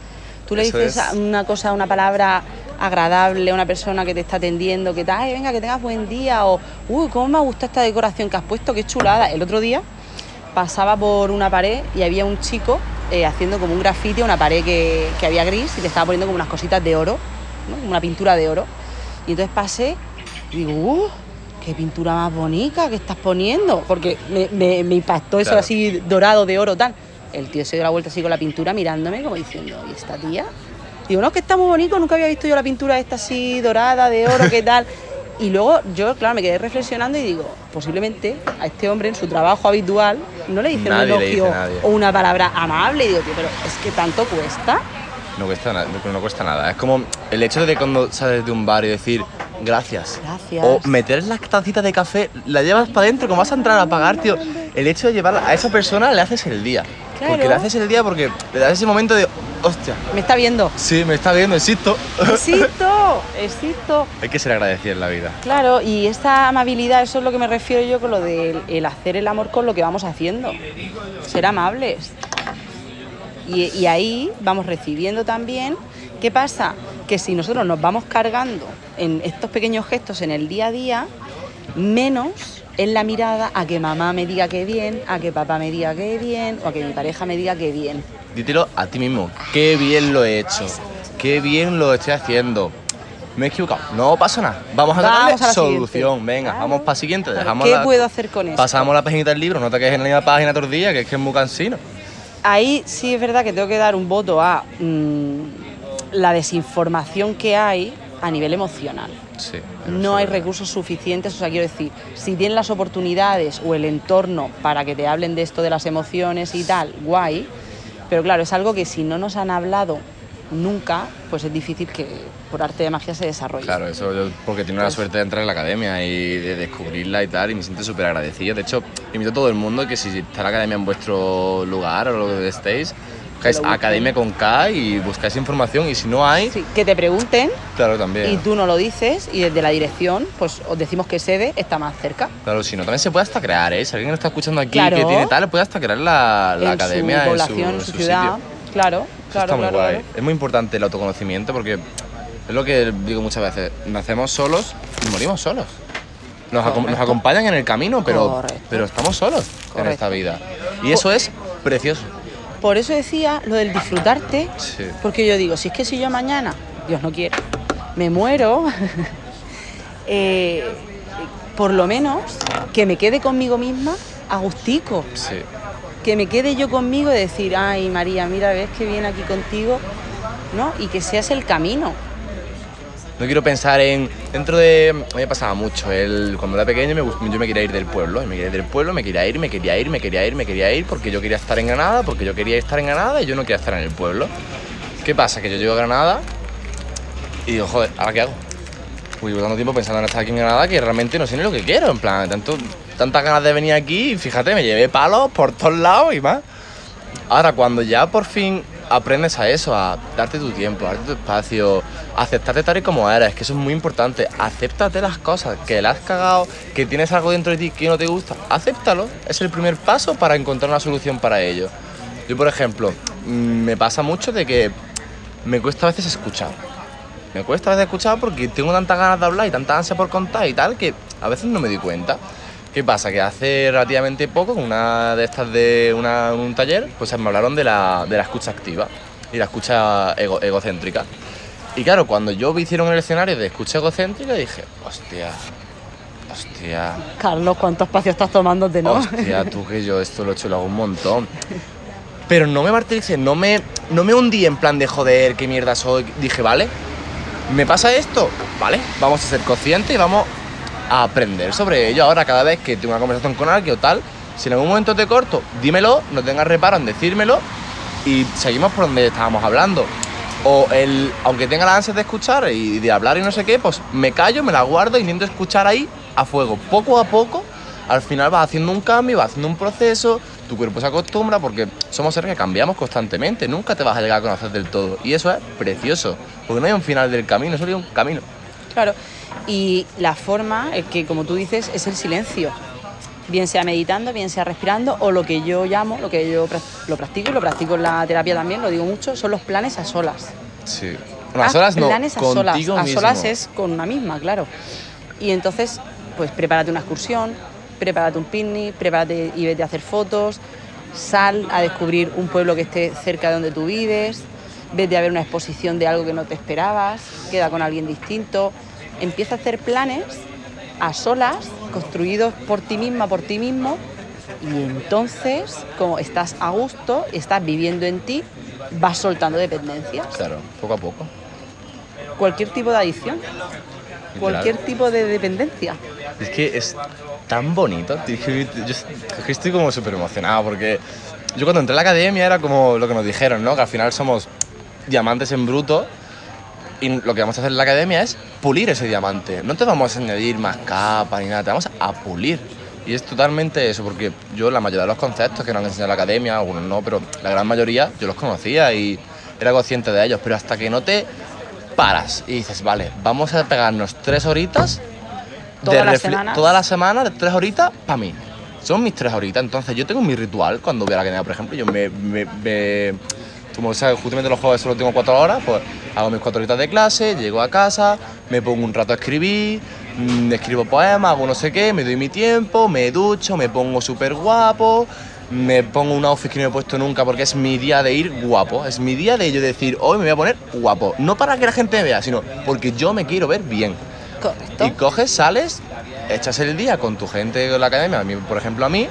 Tú le Eso dices es. una cosa, una palabra agradable a una persona que te está atendiendo, que tal, ay, venga, que tengas buen día, o, uy, cómo me ha gustado esta decoración que has puesto, qué chulada. El otro día pasaba por una pared y había un chico eh, haciendo como un grafiti a una pared que, que había gris y le estaba poniendo como unas cositas de oro, una pintura de oro. Y entonces pasé y digo, ¡uh! qué pintura más bonita que estás poniendo, porque me, me- me impactó eso Claro. así dorado de oro tal. El tío se dio la vuelta así con la pintura mirándome como diciendo, ¿y esta tía? Digo, no, es que está muy bonito, nunca había visto yo la pintura esta así dorada, de oro, ¿qué tal? *laughs* Y luego yo, claro, me quedé reflexionando y digo, posiblemente a este hombre en su trabajo habitual no le dicen Nadie un dice elogio o una palabra amable. Y digo, tío, pero es que tanto cuesta. No cuesta, nada, no, no cuesta nada. Es como el hecho de cuando sales de un bar y decir gracias. Gracias. O meter la tacita de café, la llevas para adentro, como vas a entrar a pagar, tío. El hecho de llevarla a esa persona le haces el día. Claro. Porque le haces el día porque le das ese momento de, hostia, Me está viendo. sí, me está viendo, existo. Existo, *laughs* existo. Hay que ser agradecido en la vida. Claro, y esta amabilidad, eso es lo que me refiero yo con lo del el hacer el amor con lo que vamos haciendo. Ser amables. Y, y ahí vamos recibiendo también. ¿Qué pasa? Que si nosotros nos vamos cargando en estos pequeños gestos en el día a día, menos en la mirada a que mamá me diga que bien, a que papá me diga que bien, o a que mi pareja me diga que bien. Dítelo a ti mismo. Qué bien lo he hecho. Qué bien lo estoy haciendo. Me he equivocado. No pasa nada. Vamos a darle solución. siguiente. Venga, Claro. vamos para siguiente. Dejamos ¿Qué la- puedo hacer con eso? Pasamos la página del libro. No te quedes en la misma página todo el día, que es que es muy cansino. Ahí sí es verdad que tengo que dar un voto a mm, la desinformación que hay a nivel emocional. Sí. No hay recursos suficientes, o sea, quiero decir, si tienen las oportunidades o el entorno para que te hablen de esto de las emociones y tal, guay, pero claro, es algo que si no nos han hablado nunca, pues es difícil que por arte de magia se desarrolle. Claro, eso yo porque tengo la suerte de entrar en la academia y de descubrirla y tal, y me siento súper agradecido. De hecho, invito a todo el mundo que si está la academia en vuestro lugar o lo que estéis, buscáis academia con K y buscáis información, y si no hay, Sí, que te pregunten claro, también. y tú no lo dices y desde la dirección, pues os decimos que sede está más cerca. Claro, si no, también se puede hasta crear, ¿eh? Si alguien lo está escuchando aquí Claro. que tiene tal, puede hasta crear la, la en academia su población, en su, su, en su ciudad. sitio. Claro, claro, está muy claro, guay. claro. Es muy importante el autoconocimiento porque es lo que digo muchas veces. Nacemos solos y morimos solos. Nos, acom- nos Correcto. acompañan en el camino, pero, Correcto. pero estamos solos en esta vida. Y eso es precioso. Por eso decía lo del disfrutarte, Sí. porque yo digo, si es que si yo mañana, Dios no quiere, me muero, *laughs* eh, por lo menos que me quede conmigo misma a gustico, Sí. Que me quede yo conmigo y decir, ay María, mira, ves que viene aquí contigo, ¿no? Y que seas el camino. No quiero pensar en. Dentro de. A mí me pasaba mucho. El, cuando era pequeño me yo me quería ir del pueblo. Me quería ir del pueblo, me quería ir, me quería ir, me quería ir, me quería ir porque yo quería estar en Granada, porque yo quería estar en Granada y yo no quería estar en el pueblo. ¿Qué pasa? Que yo llego a Granada y digo, joder, ¿ahora qué hago? Pues llevo tanto tiempo pensando en estar aquí en Granada que realmente no sé ni lo que quiero. En plan, tanto, tantas ganas de venir aquí y fíjate, me llevé palos por todos lados y más. Ahora, cuando ya por fin aprendes a eso, a darte tu tiempo, a darte tu espacio, a aceptarte tal y como eres, que eso es muy importante. Acéptate las cosas, que la has cagado, que tienes algo dentro de ti que no te gusta, acéptalo. Es el primer paso para encontrar una solución para ello. Yo, por ejemplo, mm, me pasa mucho de que me cuesta a veces escuchar. Me cuesta a veces escuchar porque tengo tantas ganas de hablar y tanta ansia por contar y tal que a veces no me doy cuenta. ¿Qué pasa? Que hace relativamente poco, una de estas de una- un taller, pues me hablaron de la, de la escucha activa y la escucha ego- egocéntrica. Y claro, cuando yo me hicieron el escenario de escucha egocéntrica, dije, hostia, hostia, Carlos, ¿cuánto espacio estás tomándote, no? Hostia, tú que yo esto lo he hecho lo hago un montón. Pero no me martiricé, no me, no me hundí en plan de joder, qué mierda soy. Dije, vale, me pasa esto, vale, vamos a ser conscientes y vamos a aprender sobre ello. Ahora, cada vez que tengo una conversación con alguien o tal, si en algún momento te corto, dímelo, no tengas reparo en decírmelo y seguimos por donde estábamos hablando. O el, aunque tenga la ansia de escuchar y de hablar y no sé qué, pues me callo, me la guardo y intento escuchar ahí a fuego. Poco a poco, al final vas haciendo un cambio, vas haciendo un proceso, tu cuerpo se acostumbra porque somos seres que cambiamos constantemente, nunca te vas a llegar a conocer del todo. Y eso es precioso, porque no hay un final del camino, solo hay un camino. Claro. Y la forma, es que como tú dices, es el silencio. Bien sea meditando, bien sea respirando, o lo que yo llamo, lo que yo lo practico y lo practico en la terapia también, lo digo mucho, son los planes a solas. Sí. Bueno, a Ah, solas no, planes a solas. A solas es con una misma, claro. Y entonces, pues prepárate una excursión, prepárate un picnic, prepárate y vete a hacer fotos, sal a descubrir un pueblo que esté cerca de donde tú vives, vete a ver una exposición de algo que no te esperabas, queda con alguien distinto, empieza a hacer planes a solas, construidos por ti misma, por ti mismo, y entonces, como estás a gusto, estás viviendo en ti, vas soltando dependencias. Claro, poco a poco. Cualquier tipo de adicción, cualquier tipo de dependencia. Es que es tan bonito. Yo estoy como súper emocionado porque yo cuando entré a la academia era como lo que nos dijeron, ¿no? Que al final somos diamantes en bruto y lo que vamos a hacer en la academia es pulir ese diamante. No te vamos a añadir más capa ni nada, te vamos a pulir. Y es totalmente eso, porque yo la mayoría de los conceptos que nos han enseñado en la academia, algunos no, pero la gran mayoría yo los conocía y era consciente de ellos, pero hasta que no te paras y dices, vale, vamos a pegarnos tres horitas Todas las refle- semanas. toda la semana de tres horitas para mí. Son mis tres horitas. Entonces yo tengo mi ritual cuando voy a la academia, por ejemplo. Yo me... me, me- como sabes, justamente los jueves solo tengo cuatro horas, pues hago mis cuatro horitas de clase, llego a casa, me pongo un rato a escribir, mm, escribo poemas, hago no sé qué, me doy mi tiempo, me ducho, me pongo súper guapo, me pongo un outfit que no he puesto nunca porque es mi día de ir guapo, es mi día de yo decir, hoy me voy a poner guapo. No para que la gente me vea, sino porque yo me quiero ver bien. Correcto. Y coges, sales, echas el día con tu gente de la academia, a mí, por ejemplo a mí,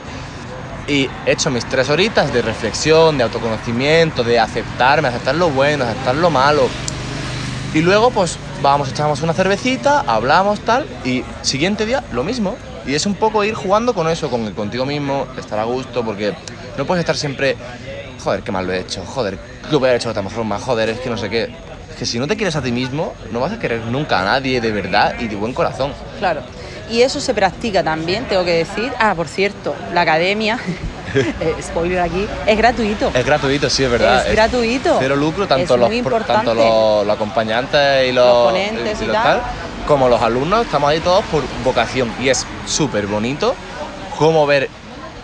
y echo mis tres horitas de reflexión, de autoconocimiento, de aceptarme, aceptar lo bueno, aceptar lo malo. Y luego pues vamos, echamos una cervecita, hablamos tal, y siguiente día lo mismo. Y es un poco ir jugando con eso, con contigo mismo, estar a gusto, porque no puedes estar siempre, joder, qué mal lo he hecho, joder, qué hubiera hecho de otra forma, joder, es que no sé qué. Es que si no te quieres a ti mismo, no vas a querer nunca a nadie de verdad y de buen corazón. Claro. Y eso se practica también, tengo que decir. Ah, por cierto, la academia, *laughs* eh, spoiler aquí, es gratuito. Es gratuito, sí, es verdad. Es gratuito. Cero lucro, tanto, Es los, pro- tanto los, los acompañantes y los, Los ponentes y los tal. como los alumnos, estamos ahí todos por vocación. Y es súper bonito como ver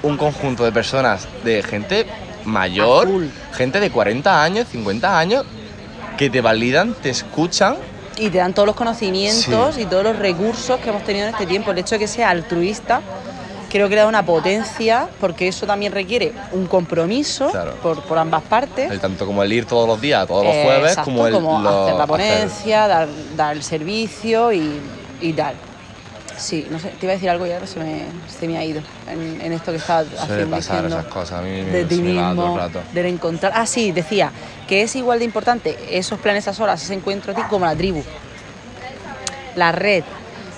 un conjunto de personas, de gente mayor, gente de 40 años, 50 años, que te validan, te escuchan. Y te dan todos los conocimientos Sí. y todos los recursos que hemos tenido en este tiempo. El hecho de que sea altruista, creo que le da una potencia, porque eso también requiere un compromiso Claro. por, por ambas partes. El tanto como el ir todos los días, todos los Eh, jueves, exacto, como el lo- hacer la hacer- ponencia, dar, dar el servicio y, y tal. Sí, no sé, te iba a decir algo y ahora se me, se me ha ido en, en esto que estaba Suele haciendo. pasar diciendo esas cosas, a mí me, de ti mismo, del encontrar. Ah, sí, decía que es igual de importante esos planes a solas, ese encuentro a ti, como la tribu. La red,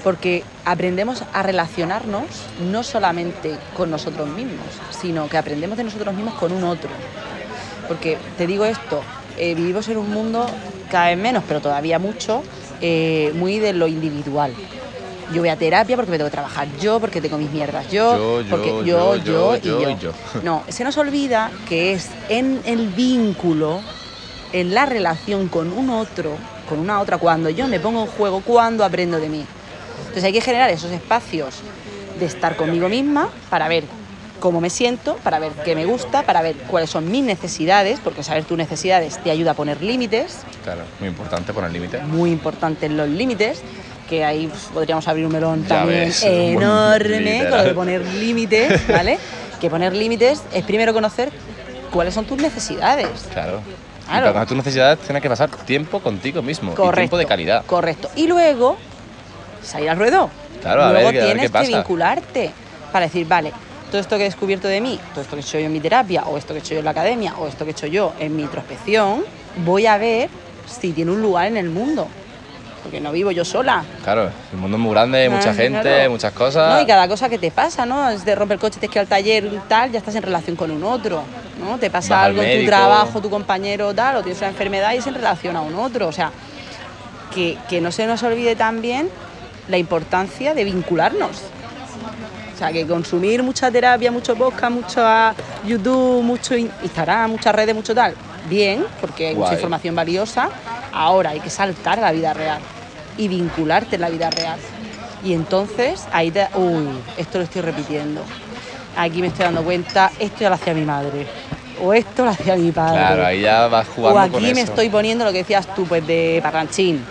porque aprendemos a relacionarnos no solamente con nosotros mismos, sino que aprendemos de nosotros mismos con un otro. Porque te digo esto, eh, vivimos en un mundo cada vez menos, pero todavía mucho, eh, muy de lo individual. Yo voy a terapia porque me tengo que trabajar yo, porque tengo mis mierdas yo, Yo, yo, porque yo, yo, yo, y yo yo. y yo. *laughs* No, se nos olvida que es en el vínculo, en la relación con un otro, con una otra, cuando yo me pongo en juego, cuando aprendo de mí. Entonces hay que generar esos espacios de estar conmigo misma para ver cómo me siento, para ver qué me gusta, para ver cuáles son mis necesidades, porque saber tus necesidades te ayuda a poner límites, Claro, muy importante poner límites. muy importantes los límites, que ahí pues, podríamos abrir un melón también ves, enorme con lo de poner límites, *laughs* ¿vale? que poner límites es primero conocer cuáles son tus necesidades. Claro. Claro. para conocer tus necesidades tienes que pasar tiempo contigo mismo. Y Correcto. tiempo de calidad. Correcto. Y luego, salir al ruedo. Claro, a ver qué- a ver tienes qué pasa. que vincularte para decir, vale, todo esto que he descubierto de mí, todo esto que he hecho yo en mi terapia, o esto que he hecho yo en la academia, o esto que he hecho yo en mi introspección, voy a ver si tiene un lugar en el mundo. Porque no vivo yo sola. Claro, el mundo es muy grande, hay mucha gente, claro. muchas cosas. No, y cada cosa que te pasa, ¿no? Es de romper el coche, tienes que ir al taller y tal, ya estás en relación con un otro, ¿no? Te pasa Vas algo en tu trabajo, tu compañero tal, o tienes una enfermedad y es en relación a un otro. O sea, que, que no se nos olvide también la importancia de vincularnos. O sea, que consumir mucha terapia, mucho podcast, mucho YouTube, mucho in- Instagram, muchas redes, mucho tal, bien, porque hay mucha información valiosa. Ahora hay que saltar a la vida real y vincularte en la vida real. Y entonces ahí te. Uy, esto lo estoy repitiendo. Aquí me estoy dando cuenta, esto ya lo hacía mi madre. O esto lo hacía mi padre. Claro, ahí ya vas jugando O aquí con me eso. estoy poniendo lo que decías tú, pues de parranchín.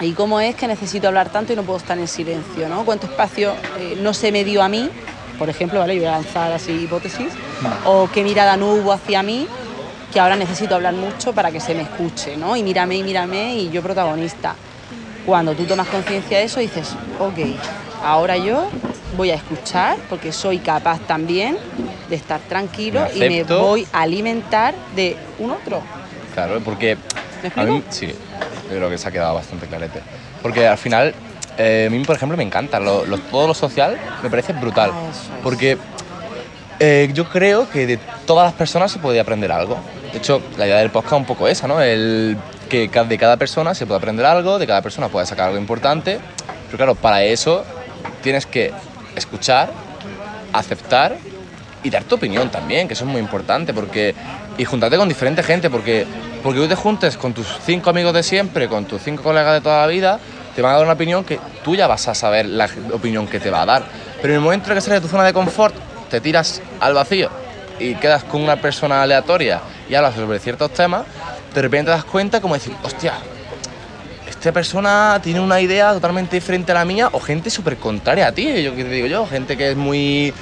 ¿Y cómo es que necesito hablar tanto y no puedo estar en silencio? ¿no? ¿Cuánto espacio eh, no se me dio a mí? Por ejemplo, ¿vale? Yo voy a lanzar así hipótesis. O qué mirada no hubo hacia mí que ahora necesito hablar mucho para que se me escuche, ¿no? Y mírame y mírame y yo protagonista. Cuando tú tomas conciencia de eso dices, ok, ahora yo voy a escuchar porque soy capaz también de estar tranquilo Me y me voy a alimentar de un otro. Claro, porque ¿Me a mí, explico? sí, yo creo que se ha quedado bastante clarete. Porque al final, eh, a mí, por ejemplo, me encanta. Lo, lo- todo lo social me parece brutal. Ah. Porque eh, yo creo que de todas las personas se puede aprender algo. De hecho, la idea del podcast es un poco esa, ¿no? El que de cada persona se puede aprender algo, de cada persona puede sacar algo importante. Pero claro, para eso tienes que escuchar, aceptar y dar tu opinión también, que eso es muy importante, porque y juntarte con diferente gente, porque porque tú te juntes con tus cinco amigos de siempre, con tus cinco colegas de toda la vida, te van a dar una opinión que tú ya vas a saber la opinión que te va a dar. Pero en el momento en que sales de tu zona de confort, te tiras al vacío y quedas con una persona aleatoria y hablas sobre ciertos temas, de repente te das cuenta como decir, hostia, esta persona tiene una idea totalmente diferente a la mía o gente súper contraria a ti, yo qué te digo yo, gente que es muy,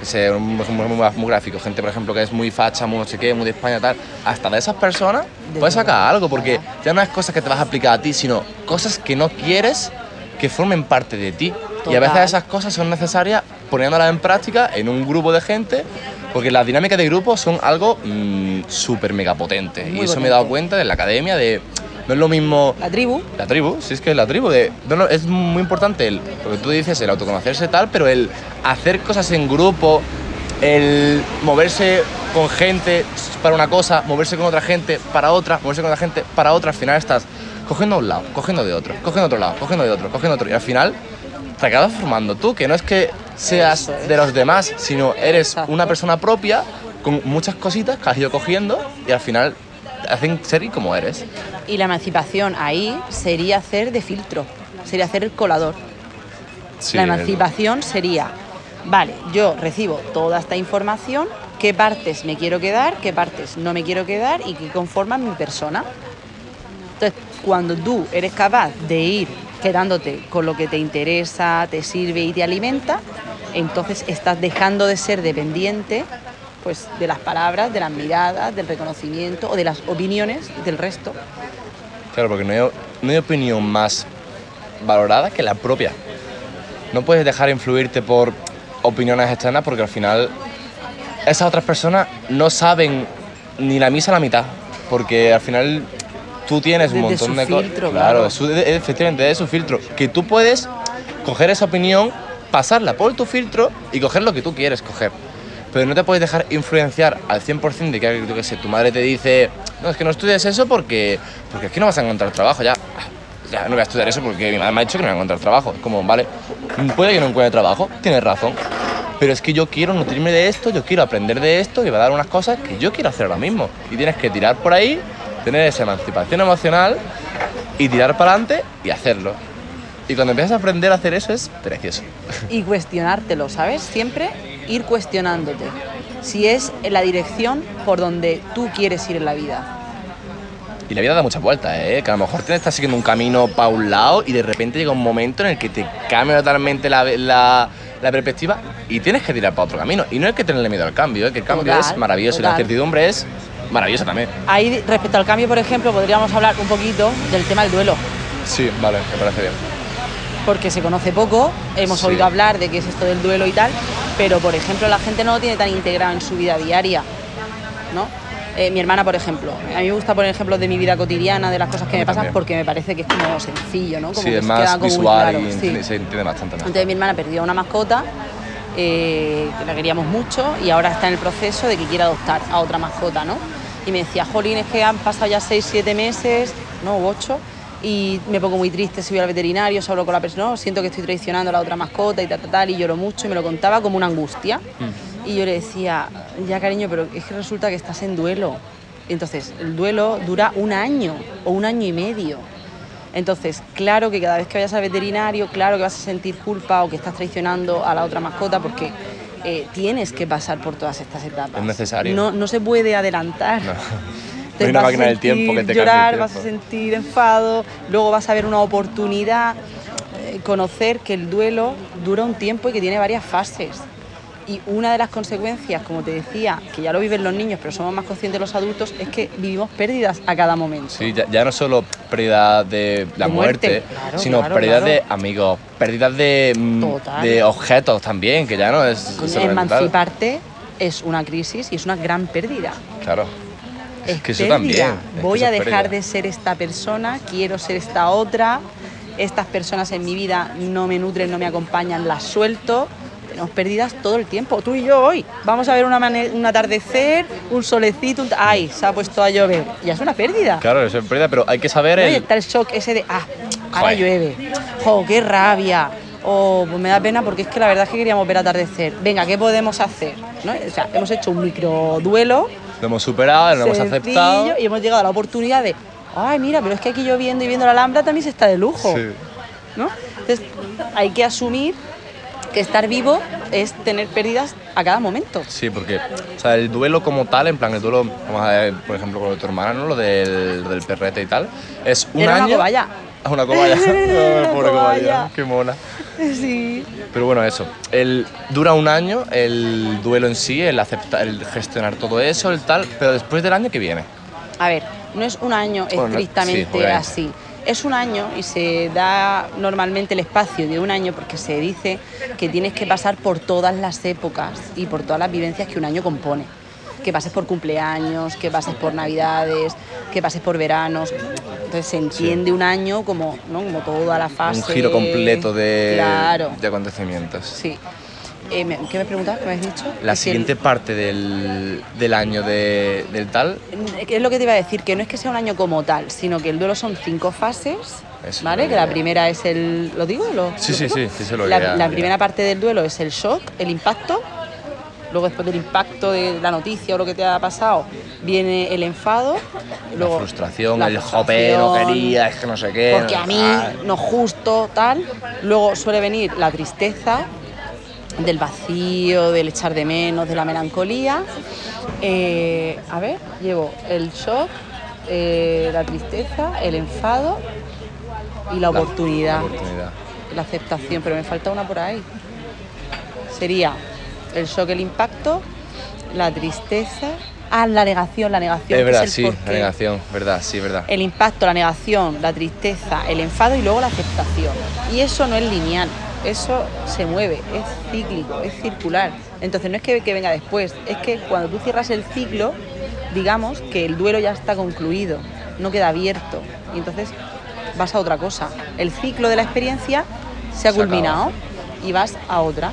que ejemplo muy, muy gráfico, gente por ejemplo que es muy facha, muy no sé qué, muy de España tal, hasta de esas personas De puedes sacar algo porque ya no es cosas que te vas a aplicar a ti, sino cosas que no quieres que formen parte de ti. Y a veces esas cosas son necesarias poniéndolas en práctica en un grupo de gente, porque las dinámicas de grupo son algo mm, súper mega potente. Muy y eso me he dado cuenta de la academia, de no es lo mismo La tribu, la tribu, sí es que la tribu, de, no, no, es muy importante el, lo que tú dices, el autoconocerse tal, pero el hacer cosas en grupo, el moverse con gente para una cosa, moverse con otra gente para otra, moverse con otra gente para otra, al final estás cogiendo a un lado, cogiendo de otro, cogiendo otro lado, cogiendo de otro, cogiendo otro, y al final te acabas formando tú, que no es que seas de los demás, sino eres una persona propia con muchas cositas que has ido cogiendo y al final hacen ser como eres. y la emancipación ahí sería hacer de filtro, sería hacer el colador. Sí, la el- emancipación sería, vale, yo recibo toda esta información, qué partes me quiero quedar, qué partes no me quiero quedar y qué conforman mi persona. Entonces, cuando tú eres capaz de ir quedándote con lo que te interesa, te sirve y te alimenta, entonces estás dejando de ser dependiente pues, de las palabras, de las miradas, del reconocimiento o de las opiniones del resto. Claro, porque no hay, no hay opinión más valorada que la propia. No puedes dejar influirte por opiniones externas porque al final esas otras personas no saben ni la misa a la mitad. Porque al final tú tienes un Desde montón su de cosas. claro, claro. su- de- efectivamente, es su filtro. Que tú puedes coger esa opinión, pasarla por tu filtro y coger lo que tú quieres coger. Pero no te puedes dejar influenciar al 100% de que, yo qué sé, tu madre te dice, no, es que no estudies eso porque, porque que no vas a encontrar trabajo, ya. Ya no voy a estudiar eso porque mi madre me ha dicho que no voy a encontrar trabajo. Es como, vale, puede que no encuentre trabajo, tienes razón. Pero es que yo quiero nutrirme de esto, yo quiero aprender de esto y va a dar unas cosas que yo quiero hacer ahora mismo. Y tienes que tirar por ahí, tener esa emancipación emocional y tirar para adelante y hacerlo. Y cuando empiezas a aprender a hacer eso es precioso. y cuestionártelo, ¿sabes? Siempre ir cuestionándote si es en la dirección por donde tú quieres ir en la vida. Y la vida da muchas vueltas, ¿eh? Que a lo mejor te estás siguiendo un camino para un lado y de repente llega un momento en el que te cambia totalmente la, la, la perspectiva y tienes que tirar para otro camino. Y no hay que tenerle miedo al cambio, ¿eh? Que el cambio Total, es maravilloso y la incertidumbre es maravillosa también. Ahí, respecto al cambio, por ejemplo, podríamos hablar un poquito del tema del duelo, Sí, vale, me parece bien. Porque se conoce poco, hemos Sí. oído hablar de qué es esto del duelo y tal, pero, por ejemplo, la gente no lo tiene tan integrado en su vida diaria, ¿no? Eh, mi hermana, por ejemplo, a mí me gusta poner ejemplos de mi vida cotidiana, de las cosas que me pasan, porque me parece que es como sencillo, ¿no? Como sí, que es más queda como visual claro, y sí. se entiende bastante mejor. Entonces mi hermana perdió una mascota, eh, que la queríamos mucho, y ahora está en el proceso de que quiere adoptar a otra mascota, ¿no? Y me decía, Jolín, es que han pasado ya 6, 7 meses, no, u 8, y me pongo muy triste si voy al veterinario, hablo con la persona, no, siento que estoy traicionando a la otra mascota y tal, tal, tal, y lloro mucho, y me lo contaba como una angustia. Mm. Y yo le decía, ya cariño, pero es que resulta que estás en duelo. Entonces, el duelo dura un año o un año y medio. Entonces, claro que cada vez que vayas al veterinario, claro que vas a sentir culpa o que estás traicionando a la otra mascota porque eh, tienes que pasar por todas estas etapas. Es necesario. No, no se puede adelantar. No. *laughs* Te hay una vas a máquina del tiempo que sentir te el llorar, vas a sentir enfado, luego vas a ver una oportunidad, eh, conocer que el duelo dura un tiempo y que tiene varias fases. Y una de las consecuencias, como te decía, que ya lo viven los niños, pero somos más conscientes los adultos, es que vivimos pérdidas a cada momento. Sí, ya, ya no solo pérdida de la De muerte, muerte, claro, sino claro, pérdidas claro. de amigos, pérdidas de, Total. de objetos también, que ya no es emanciparte es una crisis y es una gran pérdida. Claro. Es que eso también. es Voy a dejar de ser esta persona, quiero ser esta otra. Estas personas en mi vida no me nutren, no me acompañan, las suelto. Tenemos pérdidas todo el tiempo. Tú y yo hoy. Vamos a ver una un atardecer, un solecito. un- ¡Ay! Se ha puesto a llover. Ya es una pérdida. Claro, es pérdida, pero hay que saber ¿no? El... está el shock ese de, ah, ahora Joder. llueve. ¡Jo, qué rabia! O pues me da pena porque es que la verdad es que queríamos ver atardecer. Venga, ¿qué podemos hacer? ¿No? O sea, hemos hecho un micro duelo Lo hemos superado, lo hemos aceptado. y hemos llegado a la oportunidad de, ay, mira, pero es que aquí lloviendo y viendo la Alhambra también se está de lujo. Sí. ¿no? Entonces, hay que asumir que estar vivo es tener pérdidas a cada momento. Sí, porque o sea, el duelo como tal, en plan el duelo, vamos a ver, por ejemplo, con tu hermana, ¿no? lo, del, perrete y tal, es un Era una año... cobaya. Ah, una cobaya. *laughs* Una pobre cobaya. qué mona. Sí. Pero bueno, eso. El, dura un año el duelo en sí, el aceptar, el gestionar todo eso, el tal, pero después del año que viene. A ver, no es un año Bueno, no- sí, estrictamente así. Es un año y se da normalmente el espacio de un año porque se dice que tienes que pasar por todas las épocas y por todas las vivencias que un año compone. Que pases por cumpleaños, que pases por navidades, que pases por veranos. Entonces se entiende un año como, ¿no? como toda la fase. Un giro completo de, Claro, de acontecimientos. sí. Eh, ¿Qué me preguntabas? ¿Qué me has dicho? La Es que el- siguiente parte del, del año de- del tal, Es lo que te iba a decir, que no es que sea un año como tal, sino que el duelo son cinco fases, Eso, ¿vale? Que la primera es el... ¿Lo digo? ¿Lo, Sí, lo sí, sí, sí, se lo La, la primera parte del duelo es el shock, el impacto. Luego después del impacto de la noticia o lo que te ha pasado, viene el enfado. Luego, la frustración, la el jope, no quería, es que no sé qué. Porque a mí, ah, no justo, tal. Luego suele venir la tristeza, del vacío, del echar de menos, de la melancolía. Eh, a ver, llevo el shock, eh, la tristeza, el enfado y la oportunidad, la oportunidad. la aceptación, pero me falta una por ahí. Sería el shock, el impacto, la tristeza. Ah, la negación, la negación. Es verdad, el sí, porqué. la negación, verdad, sí, verdad. El impacto, la negación, la tristeza, el enfado y luego la aceptación. Y eso no es lineal, eso se mueve, es cíclico, es circular. Entonces no es que, que venga después, es que cuando tú cierras el ciclo, digamos que el duelo ya está concluido, no queda abierto. Y entonces vas a otra cosa. El ciclo de la experiencia se ha Se acaba. culminado y vas a otra.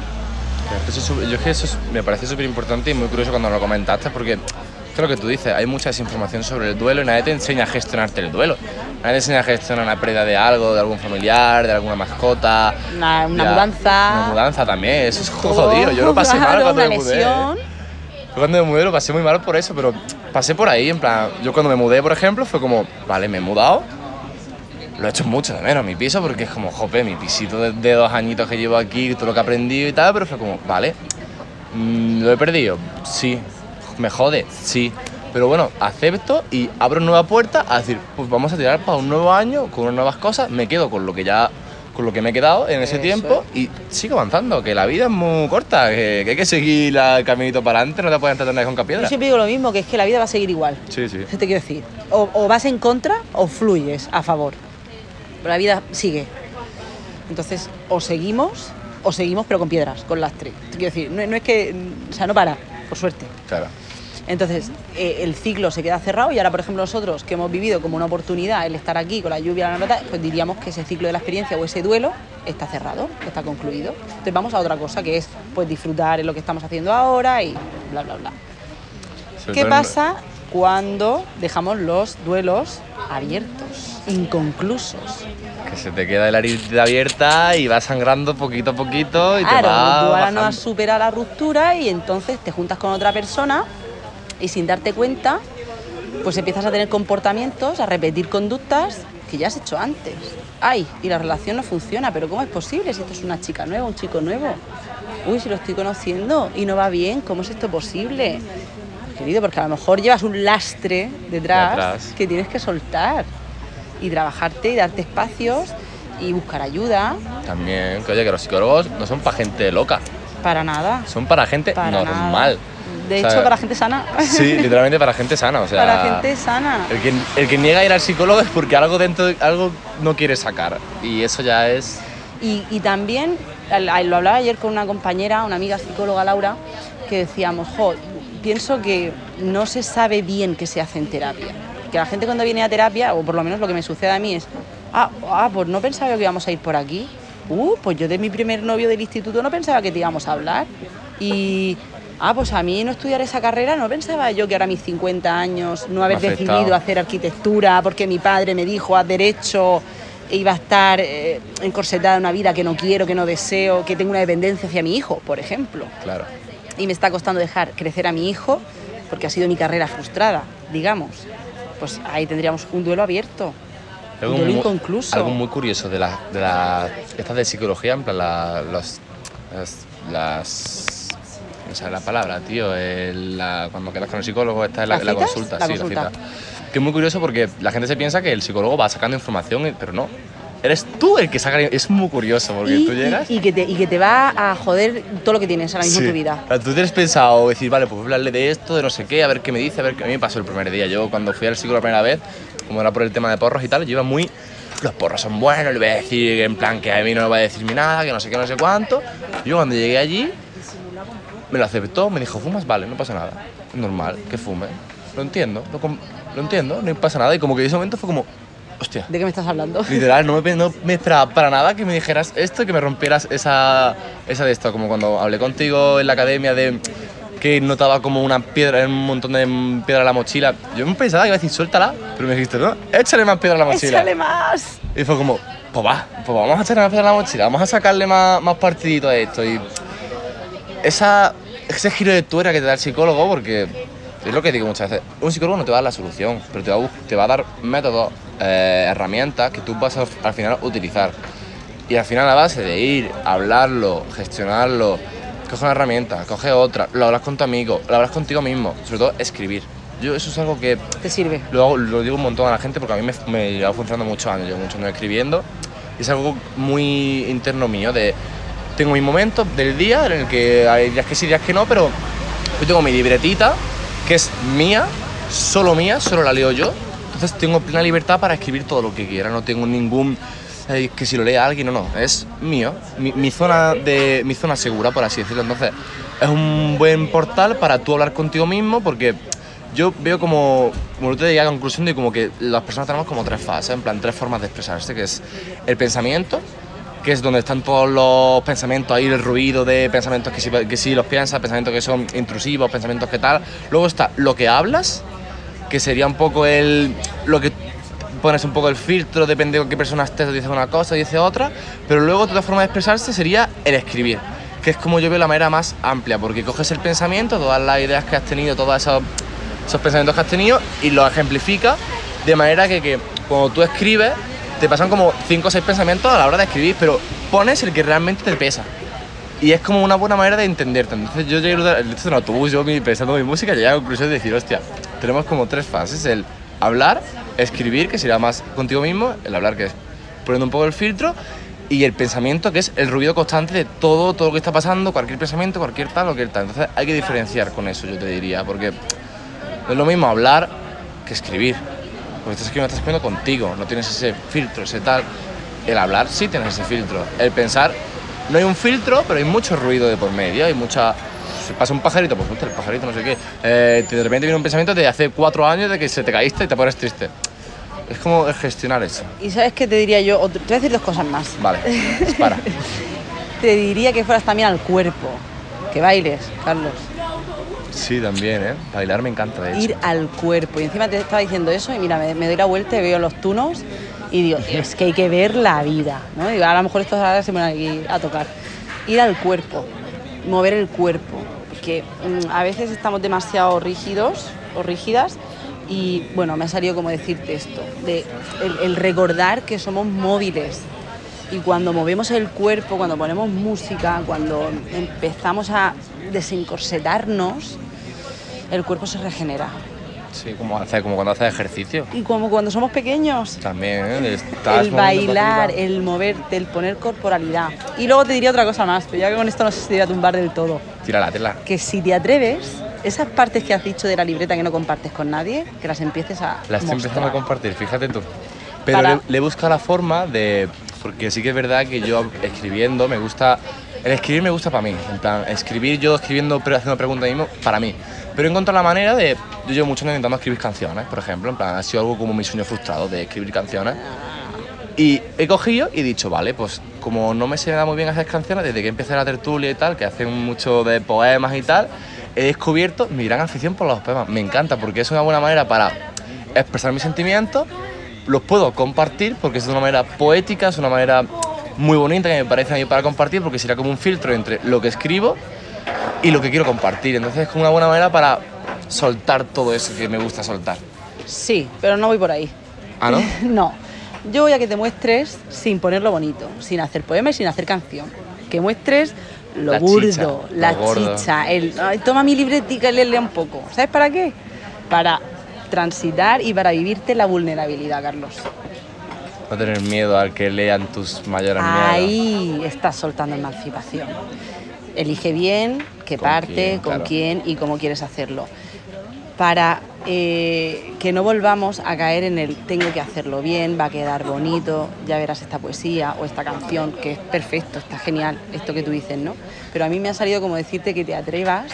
Eso yo es que eso es- me parece súper importante y muy curioso cuando lo comentaste porque es lo que tú dices, hay mucha desinformación sobre el duelo y nadie te enseña a gestionarte el duelo. Nadie te enseña a gestionar una pérdida de algo, de algún familiar, de alguna mascota. Una, una Ya, mudanza. Una mudanza también, eso es jodido. Yo lo pasé *laughs* mal cuando una me mudé. lesión. Yo cuando me mudé lo pasé muy mal por eso, pero pasé por ahí, en plan, yo cuando me mudé, por ejemplo, fue como, vale, me he mudado, lo he hecho mucho de menos mi piso, porque es como, jope, mi pisito de, de dos añitos que llevo aquí, todo lo que he aprendido y tal, pero fue como, vale, mm, lo he perdido, sí, me jode, sí, pero bueno, acepto y abro nueva puerta a decir, pues vamos a tirar para un nuevo año, con unas nuevas cosas, me quedo con lo que ya con lo que me he quedado en ese Eso tiempo y sigo avanzando, que la vida es muy corta, que, que hay que seguir la- el caminito para adelante, no te puedes entretener con Yo piedra. siempre digo lo mismo, que es que la vida va a seguir igual. Sí, sí. ¿Qué *laughs* te quiero decir? O, o vas en contra o fluyes a favor. Pero la vida sigue. Entonces, o seguimos, o seguimos pero con piedras, con lastre. Quiero decir, no, no es que, mm, o sea, no para, por suerte. Claro. Entonces, eh, el ciclo se queda cerrado y ahora, por ejemplo, nosotros que hemos vivido como una oportunidad el estar aquí con la lluvia, la nota, pues diríamos que ese ciclo de la experiencia o ese duelo está cerrado, está concluido. Entonces vamos a otra cosa que es pues disfrutar en lo que estamos haciendo ahora y bla, bla, bla. ¿Qué pasa cuando dejamos los duelos abiertos, inconclusos? Que se te queda la herida abierta y va sangrando poquito a poquito y te Claro, va tú ahora no has superado la ruptura y entonces te juntas con otra persona y sin darte cuenta, pues empiezas a tener comportamientos, a repetir conductas que ya has hecho antes. Ay, y la relación no funciona, pero ¿cómo es posible si esto es una chica nueva, un chico nuevo? Uy, si lo estoy conociendo y no va bien, ¿cómo es esto posible? Querido, porque a lo mejor llevas un lastre detrás, Detrás. que tienes que soltar y trabajarte y darte espacios y buscar ayuda. También, que oye, que los psicólogos no son para gente loca. Para nada. Son para gente Para normal. nada. De O sea, hecho, para gente sana. *laughs* Sí, literalmente para gente sana. O sea, para gente sana. El que, el que niega ir al psicólogo es porque algo dentro, de- algo no quiere sacar. Y eso ya es. Y, y también, lo hablaba ayer con una compañera, una amiga psicóloga, Laura, que decíamos, jo, pienso que no se sabe bien qué se hace en terapia. Que la gente cuando viene a terapia, o por lo menos lo que me sucede a mí es, ah, ah, pues no pensaba que íbamos a ir por aquí. Uh, pues yo de mi primer novio del instituto no pensaba que te íbamos a hablar. Y, ah, pues a mí no estudiar esa carrera no pensaba yo que ahora a mis 50 años no haber afectado. decidido hacer arquitectura porque mi padre me dijo haz derecho e iba a estar eh, encorsetada en una vida que no quiero, que no deseo, que tengo una dependencia hacia mi hijo, por ejemplo. Claro. Y me está costando dejar crecer a mi hijo porque ha sido mi carrera frustrada, digamos. Pues ahí tendríamos un duelo abierto. Un duelo muy, inconcluso. algo muy curioso de las de la, estas de psicología, en plan, la, los, las, las- No sé la palabra, tío. el- la- cuando quedas con el psicólogo, esta es la, ¿Las la consulta. Sí, consulta. la cita. Que es muy curioso porque la gente se piensa que el psicólogo va sacando información, pero no. Eres tú el que saca. Es muy curioso porque Y, tú llegas. y- y que te, y que te va a joder todo lo que tienes ahora mismo en Sí. tu vida. O sea, Tú tienes pensado decir, vale, pues voy a hablarle de esto, de no sé qué, a ver qué me dice, a ver qué a mí me pasó el primer día. Yo cuando fui al psicólogo la primera vez, como era por el tema de porros y tal, yo iba muy. Los porros son buenos, le voy a decir en plan que a mí no me va a decirme nada, que no sé qué, no sé cuánto. Yo cuando llegué allí, me lo aceptó, me dijo, ¿fumas? Vale, no pasa nada. Normal que fume. Lo entiendo, lo, lo entiendo, no pasa nada. Y como que en ese momento fue como, hostia. ¿De qué me estás hablando? Literal, no me, no me esperaba para nada que me dijeras esto, que me rompieras esa, esa de esto, como cuando hablé contigo en la academia de que notaba como una piedra, un montón de piedra en la mochila. Yo me pensaba que iba a decir, suéltala, pero me dijiste, no, échale más piedra a la mochila. ¡Échale más! Y fue como, pues va, pues vamos a echarle más piedra a la mochila, vamos a sacarle más, más partidito a esto. Y esa, ese giro de tuera que te da el psicólogo, porque es lo que digo muchas veces, un psicólogo no te va a dar la solución, pero te va a, te va a dar métodos, eh, herramientas que tú vas a, al final utilizar. Y al final a base de ir, hablarlo, gestionarlo, coge una herramienta, coge otra, lo hablas con tu amigo, lo hablas contigo mismo, sobre todo escribir. Yo eso es algo que Te sirve. lo, hago- lo digo un montón a la gente porque a mí me, me lleva funcionando muchos años, llevo muchos años escribiendo y es algo muy interno mío de tengo mis momentos del día en el que hay días que sí, días que no, pero yo tengo mi libretita que es mía, solo mía, solo la leo yo, entonces tengo plena libertad para escribir todo lo que quiera, no tengo ningún eh, que si lo lea alguien o no, es mío, mi, zona de mi zona segura por así decirlo, entonces es un buen portal para tú hablar contigo mismo porque yo veo como, como día llegué a la conclusión de como que las personas tenemos como tres fases, en plan tres formas de expresarse, que es el pensamiento, que es donde están todos los pensamientos ahí, el ruido de pensamientos que sí, que los piensas, pensamientos que son intrusivos, pensamientos que tal. Luego está lo que hablas, que sería un poco el lo que pones un poco el filtro, depende de qué persona estés, dices una cosa, dice otra, pero luego otra forma de expresarse sería el escribir, que es como yo veo la manera más amplia, porque coges el pensamiento, todas las ideas que has tenido, todos esos, esos pensamientos que has tenido y los ejemplifica de manera que, que cuando tú escribes te pasan como 5 o 6 pensamientos a la hora de escribir, pero pones el que realmente te pesa. Y es como una buena manera de entenderte. Entonces yo llegué del autobús, yo pensando en mi música, llegué a la conclusión de decir, hostia, tenemos como tres fases. El hablar, escribir, que sería más contigo mismo, el hablar que es poniendo un poco el filtro, y el pensamiento, que es el ruido constante de todo, todo lo que está pasando, cualquier pensamiento, cualquier tal, cualquier tal. Entonces hay que diferenciar con eso, yo te diría, porque no es lo mismo hablar que escribir. Porque estás escribiendo, estás escribiendo contigo, no tienes ese filtro, ese tal. El hablar sí tienes ese filtro. El pensar, no hay un filtro, pero hay mucho ruido de por medio, hay mucha... Se pasa un pajarito, pues el pajarito, no sé qué. Eh, de repente viene un pensamiento de hace cuatro años de que se te caíste y te pones triste. Es como gestionar eso. Y sabes qué te diría yo, te voy a decir dos cosas más. Vale, *laughs* para. Te diría que fueras también al cuerpo, que bailes, Carlos. Sí, también, ¿eh? Bailar me encanta, de hecho. Ir al cuerpo. Y encima te estaba diciendo eso y mira, me, me doy la vuelta y veo los tunos y digo, es que hay que ver la vida, ¿no? Digo, a lo mejor estos ahora se me van a ir a tocar. Ir al cuerpo, mover el cuerpo, porque mm, a veces estamos demasiado rígidos o rígidas y bueno, me ha salido como decirte esto, de el, el recordar que somos móviles, y cuando movemos el cuerpo, cuando ponemos música, cuando empezamos a desencorsetarnos, el cuerpo se regenera. Sí, como, hace, como cuando haces ejercicio. Y como cuando somos pequeños. También, ¿eh? Estás el bailar, el moverte, el poner corporalidad. Y luego te diría otra cosa más, pero ya que con esto no sé si te voy a tumbar del todo. Tira la tela. Que si te atreves, esas partes que has dicho de la libreta que no compartes con nadie, que las empieces a La estoy empezando a compartir, fíjate tú. Pero Para- le, buscado la forma de... Porque sí que es verdad que yo escribiendo me gusta... El escribir me gusta para mí. En plan, escribir yo escribiendo, pero haciendo preguntas mismo, para mí. Pero he encontrado la manera de... Yo llevo mucho intentando escribir canciones, por ejemplo. En plan, ha sido algo como mi sueño frustrado de escribir canciones. Y he cogido y he dicho, vale, pues como no me se me da muy bien hacer canciones, desde que empecé la tertulia y tal, que hacen mucho de poemas y tal, he descubierto mi gran afición por los poemas. Me encanta porque es una buena manera para expresar mis sentimientos, los puedo compartir porque es una manera poética, es una manera muy bonita que me parece a mí para compartir porque será como un filtro entre lo que escribo y lo que quiero compartir. Entonces es como una buena manera para soltar todo eso que me gusta soltar. Sí, pero no voy por ahí. ¿Ah, no? *laughs* No. Yo voy a que te muestres sin ponerlo bonito, sin hacer poema y sin hacer canción. Que muestres lo La burdo, chicha, la lo chicha, el "Ay, toma mi libretica y léele un poco. ¿Sabes para qué? Para transitar y para vivirte la vulnerabilidad, Carlos. No tener miedo al que lean tus mayores miedos. Ahí estás soltando emancipación. Elige bien qué Con parte, quién, con claro. quién y cómo quieres hacerlo. Para eh, que no volvamos a caer en el tengo que hacerlo bien, va a quedar bonito, ya verás esta poesía o esta canción, que es perfecto, está genial, esto que tú dices, ¿no? Pero a mí me ha salido como decirte que te atrevas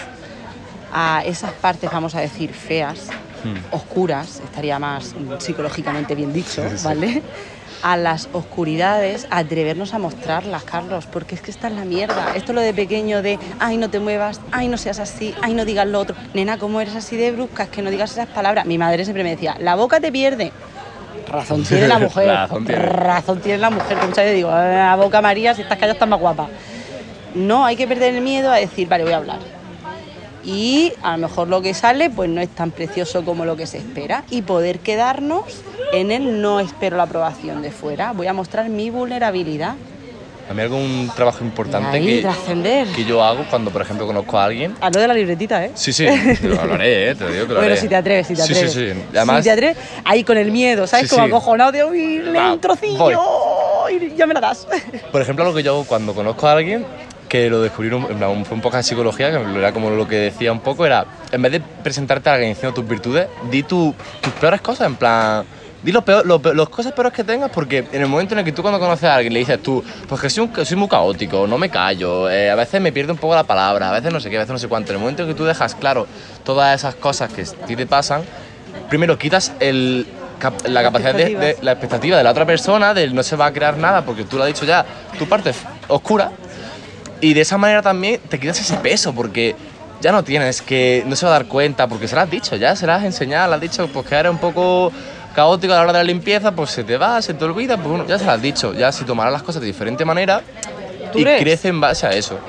a esas partes, vamos a decir, feas, Hmm. oscuras, estaría más psicológicamente bien dicho, Sí, sí. ¿vale? A las oscuridades, a atrevernos a mostrarlas, Carlos, porque es que esta es la mierda. Esto es lo de pequeño de, ay, no te muevas, ay, no seas así, ay, no digas lo otro. Nena, ¿cómo eres así de brusca? Es que no digas esas palabras. Mi madre siempre me decía, la boca te pierde. Razón tiene la *laughs* mujer. Razón tiene. Razón tiene la mujer. Que muchas veces digo, "Eh, la boca María, si estás callada estás más guapa. No, hay que perder el miedo a decir, vale, voy a hablar. Y a lo mejor lo que sale pues no es tan precioso como lo que se espera y poder quedarnos en el no espero la aprobación de fuera, voy a mostrar mi vulnerabilidad. A mí algún trabajo importante Ahí, que, que yo hago cuando, por ejemplo, conozco a alguien. A lo de la libretita, ¿eh? Sí, sí, lo hablaré, ¿eh? te lo digo que lo Bueno, haré. si te atreves, si te Sí, atreves. Sí, sí, Y Además, si te atreves, ahí con el miedo, ¿sabes? Sí, Como sí. acojonado de un trocillo voy. y ya me la das. por ejemplo, lo que yo hago cuando conozco a alguien, que lo descubrí un- fue un poco de psicología, que era como lo que decía un poco, era, en vez de presentarte a alguien diciendo tus virtudes, di tu- tus peores cosas, en plan... Di lo peor, cosas peores que tengas porque en el momento en el que tú cuando conoces a alguien le dices tú, pues que soy, un- soy muy caótico, no me callo, eh, a veces me pierdo un poco la palabra, a veces no sé qué, a veces no sé cuánto. En el momento en que tú dejas claro todas esas cosas que a ti te pasan, primero quitas el, cap- la capacidad de, de- la expectativa de la otra persona, de no se va a crear nada porque tú lo has dicho ya, tu parte oscura y de esa manera también te quitas ese peso porque ya no tienes que, no se va a dar cuenta porque se lo has dicho ya, se lo has enseñado, le has dicho pues que eres un poco caótico a la hora de la limpieza, pues se te va, se te olvida, pues bueno, ya se lo has dicho, ya si tomarás las cosas de diferente manera ¿Tú y crees? crece en base a eso.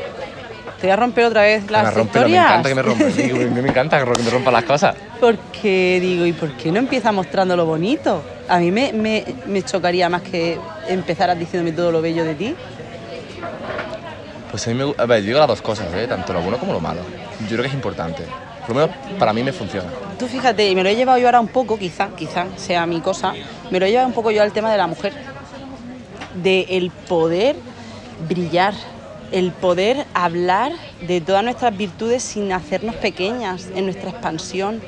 Te voy a romper otra vez las me rompe, me historias. encanta que me rompa, mí me encanta que me rompa las cosas. Porque digo, ¿y por qué no empieza mostrando lo bonito? A mí me, me, me chocaría más que empezaras diciéndome todo lo bello de ti. Pues a mí me a ver, yo digo las dos cosas, ¿eh? tanto lo bueno como lo malo. Yo creo que es importante. Por lo menos para mí me funciona. Tú fíjate, y me lo he llevado yo ahora un poco, quizá, quizá sea mi cosa, me lo he llevado un poco yo al tema de la mujer. De el poder brillar, el poder hablar de todas nuestras virtudes sin hacernos pequeñas en nuestra expansión.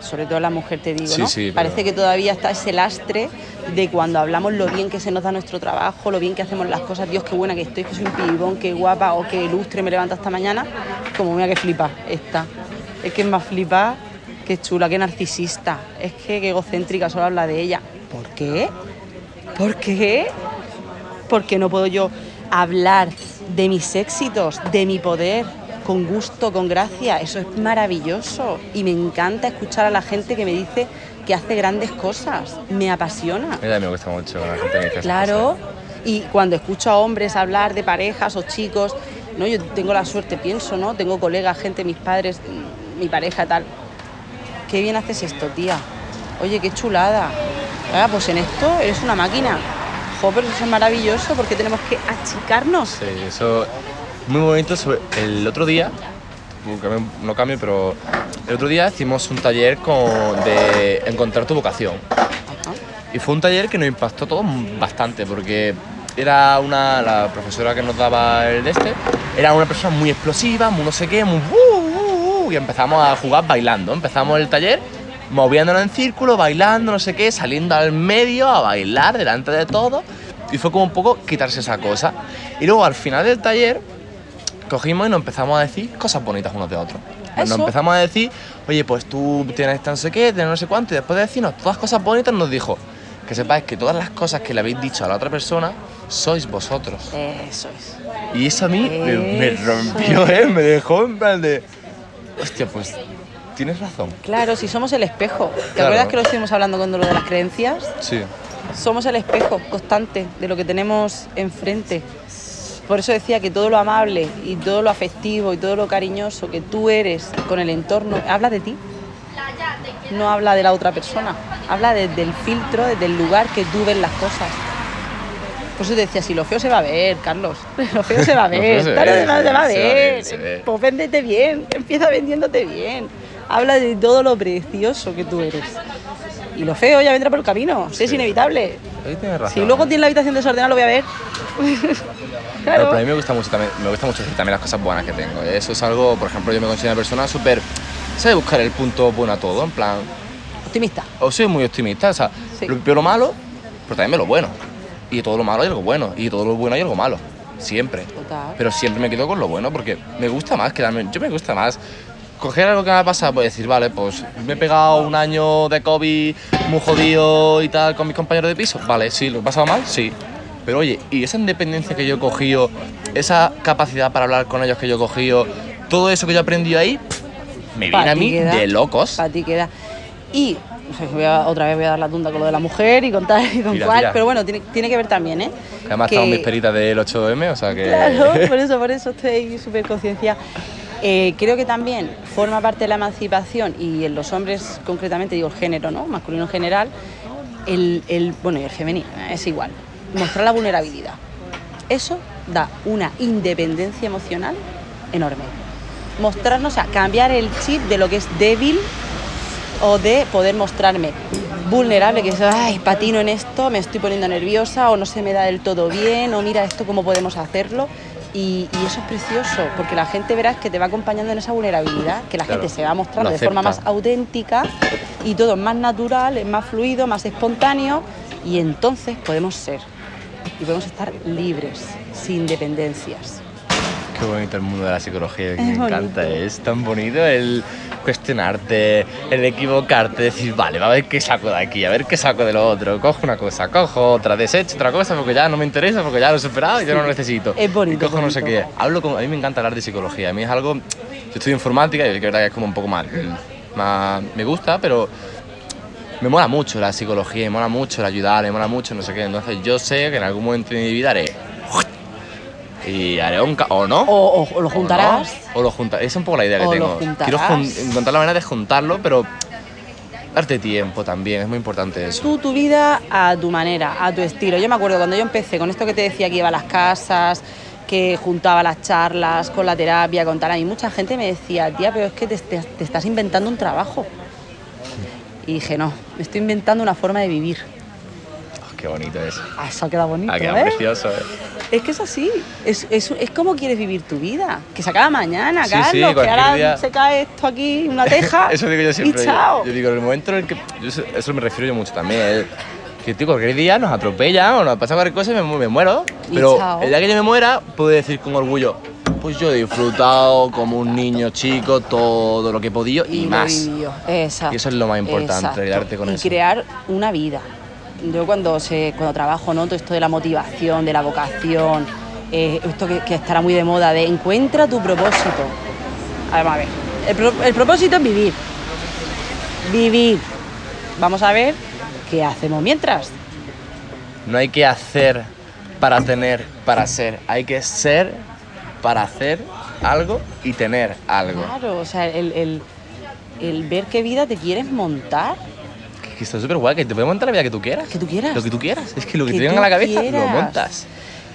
Sobre todo la mujer te digo, Sí, ¿no? sí, pero- Parece que todavía está ese lastre de cuando hablamos lo bien que se nos da nuestro trabajo, lo bien que hacemos las cosas, Dios, qué buena que estoy, que soy un pibón, qué guapa o qué ilustre me levanto esta mañana, como mira que flipa esta. Es que es más flipa, que chula, que narcisista, es que, egocéntrica, solo habla de ella. ¿Por qué? ¿Por qué? Porque no puedo yo hablar de mis éxitos, de mi poder, con gusto, con gracia. Eso es maravilloso. Y me encanta escuchar a la gente que me dice que hace grandes cosas. Me apasiona. A mí también me gusta mucho la gente esas Claro. cosas. Y cuando escucho a hombres hablar de parejas o chicos, ¿no? Yo tengo la suerte, pienso, ¿no? Tengo colegas, gente, mis padres, mm, mi pareja, tal. Qué bien haces esto, tía. Oye, qué chulada. Ah, pues en esto eres una máquina. Jo, pero eso es maravilloso porque tenemos que achicarnos. Sí, eso muy bonito. Sobre el otro día, no cambio- pero el otro día hicimos un taller con, de encontrar tu vocación. Y fue un taller que nos impactó a bastante porque era una, la profesora que nos daba el de este, era una persona muy explosiva, muy no sé qué, muy... uh, uh, uh, y empezamos a jugar bailando. Empezamos el taller moviéndonos en círculo, bailando, no sé qué, saliendo al medio a bailar delante de todos. Y fue como un poco quitarse esa cosa. Y luego al final del taller cogimos y nos empezamos a decir cosas bonitas unos de otros. Nos Eso. empezamos a decir, oye, pues tú tienes no sé qué, tienes no sé cuánto, y después de decirnos todas cosas bonitas nos dijo que sepáis que todas las cosas que le habéis dicho a la otra persona sois vosotros. Eso es. Y eso a mí me, me Eso rompió, ¿eh? Me dejó en plan de, hostia, pues tienes razón. Claro, si somos el espejo. ¿Te Claro. acuerdas que lo estuvimos hablando con lo de las creencias? Sí. Somos el espejo constante de lo que tenemos enfrente. Por eso decía que todo lo amable y todo lo afectivo y todo lo cariñoso que tú eres con el entorno, habla de ti. No habla de la otra persona, habla desde el filtro, desde el lugar que tú ves las cosas. Por eso te decía, si lo feo se va a ver, Carlos. *laughs* Lo feo se va a ver, se tarde ve, se se va a se va ver. ve. Pues véndete bien, *laughs* empieza vendiéndote bien. Habla de todo lo precioso que tú eres. Y lo feo ya vendrá por el camino, sí. es inevitable. Ahí tienes razón. Si luego tiene la habitación desordenada, lo voy a ver. *laughs* Claro, pero a mí me gusta mucho también, me gusta mucho decir también las cosas buenas que tengo. ¿eh? Eso es algo, por ejemplo, yo me considero una persona súper... Sé buscar el punto bueno a todo, en plan... Optimista. O soy muy optimista, o sea, Sí. lo, veo lo malo, pero también veo lo bueno. Y todo lo malo hay algo bueno, y todo lo bueno hay algo malo. Siempre. Total. Pero siempre me quedo con lo bueno, porque me gusta más quedarme... Yo me gusta más coger algo que me ha pasado, pues decir, vale, pues me he pegado un año de COVID muy jodido y tal con mis compañeros de piso. Vale, sí, lo he pasado mal, sí. Pero oye, y esa independencia que yo he cogido, esa capacidad para hablar con ellos que yo he cogido, todo eso que yo he aprendido ahí, pff, me viene a mí queda. de locos. Para ti queda. Y voy a- otra vez voy a dar la tunda con lo de la mujer y con tal y con Tira, cual. tira. Pero bueno, tiene, tiene que ver también, ¿eh? Que además Que- estamos mis peritas del 8M, o sea que... Claro, *laughs* por eso, por eso estoy súper conciencia. Eh, creo que también forma parte de la emancipación y en los hombres concretamente, digo el género, ¿no? Masculino en general, el, el- bueno, y el femenino, ¿eh? es igual, mostrar la vulnerabilidad. Eso da una independencia emocional enorme. Mostrarnos, o sea, cambiar el chip de lo que es débil o de poder mostrarme vulnerable, que es, ay, patino en esto, me estoy poniendo nerviosa o no se me da del todo bien o mira esto cómo podemos hacerlo. Y, y eso es precioso, porque la gente verás que te va acompañando en esa vulnerabilidad, que la Claro, gente se va mostrando de forma más auténtica y todo es más natural, es más fluido, más espontáneo y entonces podemos ser y podemos estar libres, sin dependencias. Qué bonito el mundo de la psicología, que Es me encanta. Es tan bonito el cuestionarte, el equivocarte, decir, vale, a ver qué saco de aquí, a ver qué saco de lo otro. Cojo una cosa, cojo otra, desecho otra cosa porque ya no me interesa, porque ya lo he superado y yo no lo necesito. Es bonito, Y cojo no sé qué. Hablo con, a mí me encanta hablar de psicología. A mí es algo. Yo estudio informática y es verdad que es como un poco más me gusta, pero me mola mucho la psicología, me mola mucho el ayudar, me mola mucho no sé qué. Entonces yo sé que en algún momento de mi vida haré. Y haré un. ca- ¿O no? O, o- o lo juntarás. ¿O, no? O lo juntarás. Esa es un poco la idea que tengo. Quiero jun- encontrar la manera de juntarlo, pero darte tiempo también, es muy importante eso. Tú tu vida a tu manera, a tu estilo. Yo me acuerdo cuando yo empecé con esto que te decía que iba a las casas, que juntaba las charlas con la terapia, con tal. A mí mucha gente me decía, tía, pero es que te, te- te estás inventando un trabajo. Y dije, no, me estoy inventando una forma de vivir. Qué bonito es. Ah, Eso ha quedado bonito, Ha quedado ¿eh? precioso, ¿eh? Es que es así, es, es, es como quieres vivir tu vida. Que se acaba mañana, Sí, Carlos, sí, que ahora día- se cae esto aquí, una teja. *laughs* Eso digo yo siempre. Y chao. Yo digo, en el momento en el que. yo eso- me refiero yo mucho también. el- que tío, cualquier día nos atropellan o nos pasa cualquier cosa y me, me muero. Y Pero el día que yo me muera, puedo decir con orgullo. Pues yo he disfrutado como un niño chico todo lo que he podido y, lo más. Y eso es lo más importante, con y eso. crear una vida. Yo cuando, se, cuando trabajo, ¿no? Todo esto de la motivación, de la vocación, eh, esto que, que estará muy de moda, de encuentra tu propósito. Además, a ver, el, pro- el propósito es vivir. Vivir. Vamos a ver qué hacemos mientras. No hay que hacer para tener, para ser. Hay que ser para hacer algo y tener algo. Claro, o sea, el, el- el ver qué vida te quieres montar. Que, que está súper guay, que te puedes montar la vida que tú quieras. Que tú quieras. Lo que tú quieras. Es que lo que, Que te venga a la cabeza lo montas.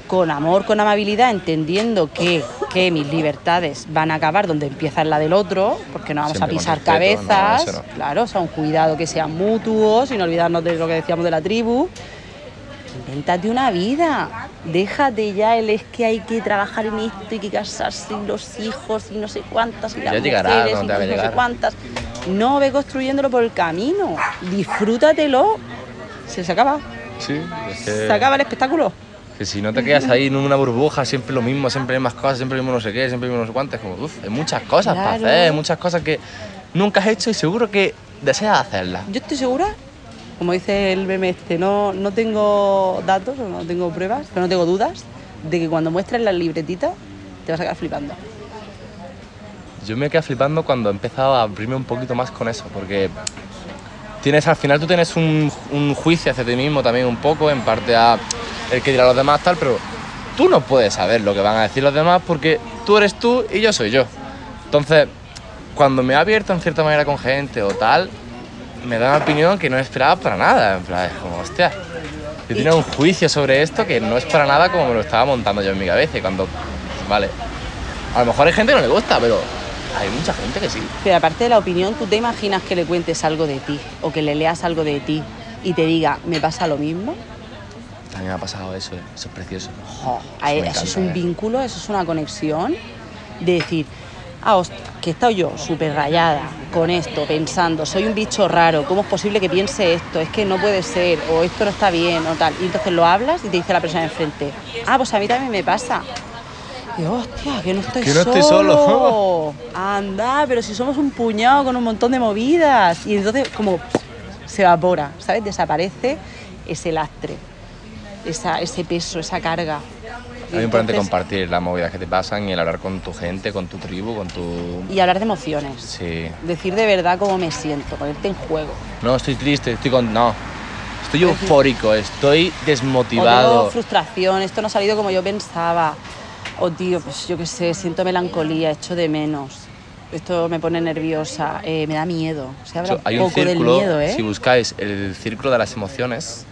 con amor, con amabilidad, entendiendo que, que mis libertades van a acabar donde empieza la del otro, porque no vamos Siempre a pisar respeto, cabezas, no, eso no. claro, o sea, un cuidado que sea mutuo, sin olvidarnos de lo que decíamos de la tribu. Invéntate una vida, déjate ya el es que hay que trabajar en esto y que casarse y los hijos y no sé cuántas y las Ya llegará, mujeres no y a no sé cuántas. No ve construyéndolo por el camino, disfrútatelo. Se, se acaba, Sí, es que, se acaba el espectáculo. que si no te quedas ahí en una burbuja, siempre lo mismo, siempre hay más cosas, siempre hay no sé qué, siempre hay no sé cuántas, como, uff, hay muchas cosas para Claro. hacer, hay muchas cosas que nunca has hecho y seguro que deseas hacerlas. Yo estoy segura, como dice el meme este, no, no tengo datos, no tengo pruebas, pero no tengo dudas de que cuando muestres la libretita te vas a quedar flipando. Yo me quedé flipando cuando he empezado a abrirme un poquito más con eso, porque tienes al final tú tienes un, juicio hacia ti mismo también un poco, en parte a el que dirá los demás tal, pero tú no puedes saber lo que van a decir los demás porque tú eres tú y yo soy yo. Entonces, cuando me he abierto en cierta manera con gente o tal, me da una opinión que no esperaba para nada. En plan, es como, hostia, yo tenía un juicio sobre esto que no es para nada como me lo estaba montando yo en mi cabeza. Y cuando, vale, a lo mejor hay gente que no le gusta, pero hay mucha gente que sí. Pero aparte de la opinión, ¿tú te imaginas que le cuentes algo de ti o que le leas algo de ti y te diga, me pasa lo mismo? A mí me ha pasado eso, eso es precioso. Jo, Eso es un eh. vínculo, eso es una conexión de decir, ah, hostia, que he estado yo súper rayada con esto, pensando, soy un bicho raro, ¿cómo es posible que piense esto? Es que no puede ser, o esto no está bien, o tal. Y entonces lo hablas y te dice la persona de enfrente, ah, pues a mí también me pasa. Y hostia, que no estoy Que no solo. estoy solo. Anda, pero si somos un puñado con un montón de movidas. Y entonces como se evapora, ¿sabes? Desaparece ese lastre, esa, ese peso, esa carga. Es muy importante compartir las movidas que te pasan y el hablar con tu gente, con tu tribu, con tu... y hablar de emociones. Sí. Decir de verdad cómo me siento, ponerte en juego. No, estoy triste, estoy con... No. Estoy eufórico, estoy O tengo desmotivado. frustración, esto no ha salido como yo pensaba. O tío, pues yo qué sé, siento melancolía, echo de menos. Esto me pone nerviosa, eh, me da miedo. Se habla So, hay un poco del círculo, miedo, ¿eh? si buscáis el círculo de las emociones,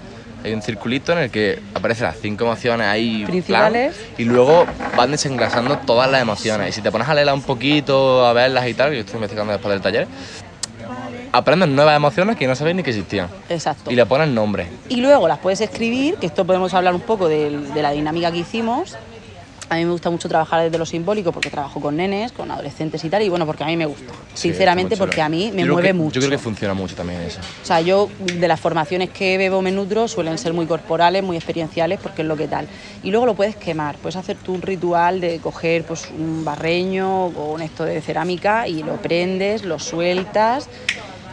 hay un circulito en el que aparecen las cinco emociones ahí plan, Principales. y luego van desengrasando todas las emociones. Y si te pones a leerlas un poquito, a verlas y tal, que yo estoy investigando después del taller, aprendes nuevas emociones que no sabéis ni que existían. Exacto. Y le pones nombre. Y luego las puedes escribir, que esto podemos hablar un poco del- de, la dinámica que hicimos. A mí me gusta mucho trabajar desde lo simbólico porque trabajo con nenes, con adolescentes y tal, y bueno, porque a mí me gusta. Sinceramente, porque a mí me mueve que- mucho. Yo creo que funciona mucho también eso. O sea, yo de las formaciones que bebo me nutro suelen ser muy corporales, muy experienciales, porque es lo que tal. Y luego lo puedes quemar, puedes hacer tú un ritual de coger pues, un barreño o un esto de cerámica y lo prendes, lo sueltas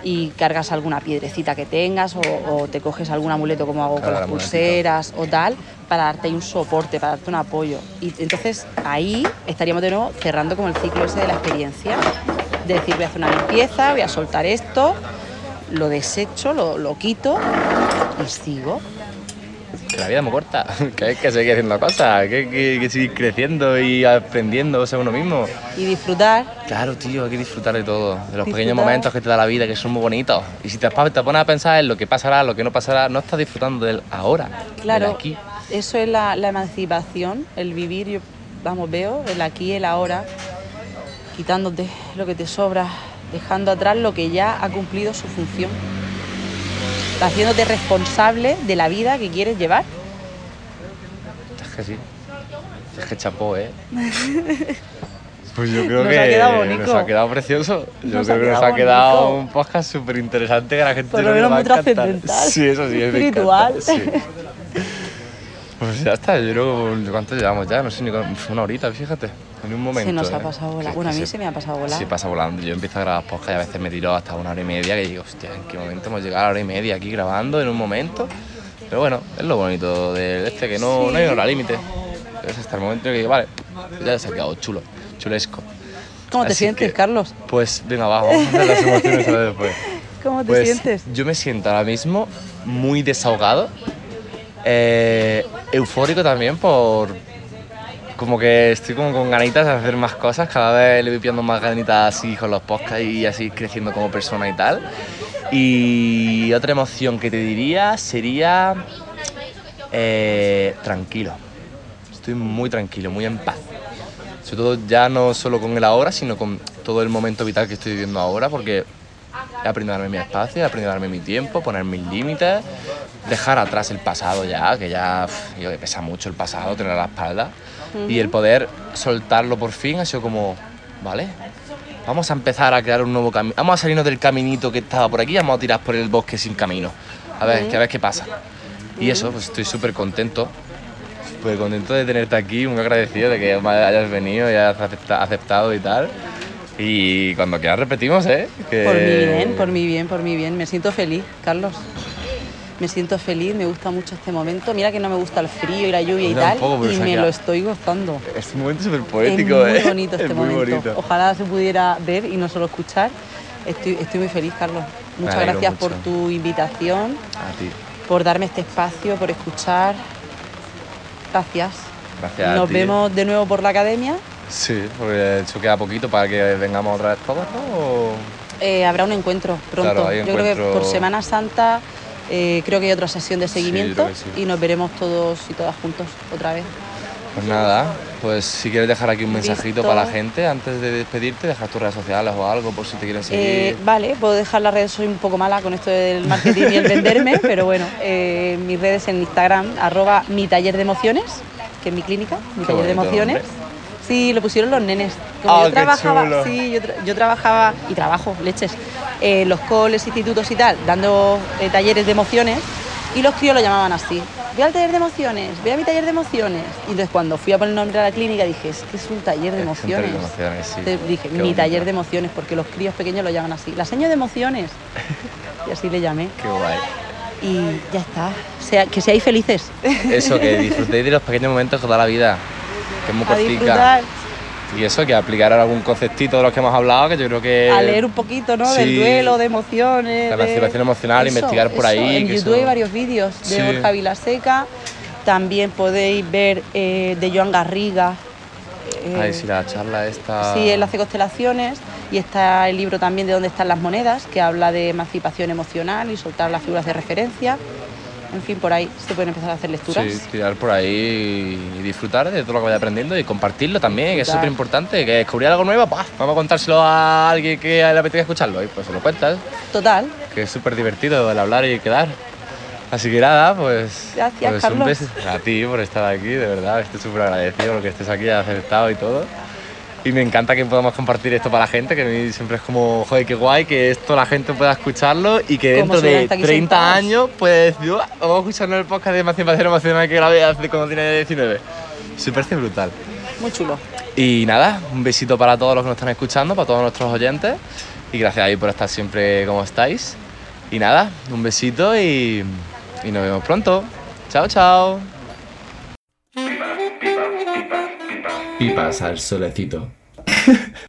y cargas alguna piedrecita que tengas o, o te coges algún amuleto como hago Claro, con las la pulseras o tal, para darte ahí un soporte, para darte un apoyo. Y entonces ahí estaríamos de nuevo cerrando como el ciclo ese de la experiencia, de decir voy a hacer una limpieza, voy a soltar esto, lo desecho, lo, lo quito y sigo. Que la vida es muy corta, *laughs* que hay que seguir haciendo cosas, que hay que, que seguir creciendo y aprendiendo ser uno mismo. Y disfrutar, Claro, tío, hay que disfrutar de todo, de los Disfrutar. pequeños momentos que te da la vida, que son muy bonitos. Y si te, pones a pensar en lo que pasará, lo que no pasará, no estás disfrutando del ahora, claro, del aquí. eso es la, la emancipación, el vivir, yo, vamos, veo el aquí, el ahora, quitándote lo que te sobra, dejando atrás lo que ya ha cumplido su función, haciéndote responsable de la vida que quieres llevar. Es que sí, es que chapó, ¿eh? *laughs* Pues yo creo Nos que ha quedado bonito. nos ha quedado precioso. Yo Nos creo ha que nos quedado ha quedado bonito. un podcast súper interesante que a la gente Por lo le menos va a muy encantar. trascendental. Sí, eso sí, me Espiritual. encanta, sí. *laughs* Pues ya está, yo creo ¿cuánto llevamos ya? No sé ni una horita, fíjate. En un momento. se nos ha ¿eh? pasado Que- volando. Bueno, a mí se me ha pasado volando. Sí, pasa volando. Yo empiezo a grabar podcast y a veces me tiro hasta una hora y media que digo, hostia, ¿en qué momento hemos llegado a la hora y media aquí grabando en un momento? Pero bueno, es lo bonito de este, que no, no hay hora límite. Es hasta el momento en que digo, vale, ya se ha quedado chulo, chulesco. ¿Cómo te Así sientes, que, Carlos? Pues venga, va, vamos a hacer las emociones después. *laughs* ¿Cómo te Pues sientes? yo me siento ahora mismo muy desahogado, eh, eufórico también por... Como que estoy como con ganitas de hacer más cosas, cada vez le voy pillando más ganitas así con los podcasts y así creciendo como persona y tal. Y otra emoción que te diría sería eh, tranquilo. estoy muy tranquilo, muy en paz. Sobre todo ya no solo con el ahora, sino con todo el momento vital que estoy viviendo ahora, porque he aprendido a darme mi espacio, he aprendido a darme mi tiempo, poner mis límites, dejar atrás el pasado ya, que ya yo, que pesa mucho el pasado, tener la espalda. Y el poder soltarlo por fin ha sido como, vale, vamos a empezar a crear un nuevo camino, vamos a salirnos del caminito que estaba por aquí, vamos a tirar por el bosque sin camino. A ver, a ver qué pasa. Y eso, pues estoy súper contento, súper contento de tenerte aquí, muy agradecido de que hayas venido y hayas acepta- aceptado y tal. Y cuando quieras repetimos, ¿eh? Que- Por mi bien, por mi bien, por mi bien. Me siento feliz, Carlos. Me siento feliz, me gusta mucho este momento. Mira que no me gusta el frío y la lluvia y A tal, y me lo estoy gozando. Es un momento súper poético, es muy ¿eh? bonito este es muy momento. bonito. Ojalá se pudiera ver y no solo escuchar. Estoy, estoy muy feliz, Carlos. Muchas gracias por mucho. tu invitación, A ti. por darme este espacio, por escuchar. Gracias. Gracias a Nos ti. vemos de nuevo por la academia. Sí, porque de hecho queda poquito para que vengamos otra vez todos, ¿no? O- Eh, habrá un encuentro pronto. Claro, hay Yo creo que por Semana Santa eh, creo que hay otra sesión de seguimiento sí. y nos veremos todos y todas juntos otra vez. Pues nada, pues si quieres dejar aquí un mensajito para la gente antes de despedirte, dejar tus redes sociales o algo por si te quieren seguir. Eh, vale, puedo dejar las redes, soy un poco mala con esto del marketing y el venderme, *laughs* pero bueno, eh, mis redes en Instagram, arroba mi taller de emociones, que es mi clínica, mi Qué taller de emociones. nombre. Sí, lo pusieron los nenes. Como Ah, yo trabajaba, chulo. sí, yo, tra- yo trabajaba y trabajo, leches, en los coles, institutos y tal, dando eh, talleres de emociones, y los críos lo llamaban así. Ve al taller de emociones, ve a mi taller de emociones. Y entonces cuando fui a poner el nombre a la clínica dije, es que es un taller de Es un taller emociones. de emociones, sí. Entonces dije, Qué mi bonito. taller de emociones, porque los críos pequeños lo llaman así. La seño de emociones. Y así le llamé. Qué guay. Y ya está. Sea, que seáis felices. Eso, que disfrutéis de los pequeños momentos que da la vida, que es muy a cortica. Y eso, que aplicar algún conceptito de los que hemos hablado, que yo creo que... a leer un poquito, ¿no? Del duelo, de emociones. La de- emancipación emocional, investigar por ahí, En que YouTube eso- hay varios vídeos de Sí. Borja Vilaseca. También podéis ver eh, de Joan Garriga. eh, Ay, sí, la charla esta... Sí, él hace constelaciones y está el libro también de dónde están las monedas, que habla de emancipación emocional y soltar las figuras de referencia. En fin, por ahí se pueden empezar a hacer lecturas. Sí, tirar por ahí y disfrutar de todo lo que vaya aprendiendo y compartirlo también, que es súper importante. Que descubrir algo nuevo, ¡pah! vamos a contárselo a alguien que le apetezca escucharlo y pues se lo cuentas, Total. que es súper divertido el hablar y quedar. Así que nada, pues, Gracias, pues un beso a ti por estar aquí, de verdad, estoy súper agradecido por que estés aquí, has aceptado y todo. Y me encanta que podamos compartir esto para la gente, que a mí siempre es como, joder, qué guay que esto la gente pueda escucharlo y que dentro de estado aquí 30 sentados. años puedes decir, "Ah, vamos a escuchar el podcast de emancipación emocional que grabé hace cuando tenía 19. Súper brutal. Muy chulo. Y nada, un besito para todos los que nos están escuchando, para todos nuestros oyentes. Y gracias ahí por estar siempre como estáis. Y nada, un besito y, y nos vemos pronto. Chao, chao. Pipas al solecito. *laughs*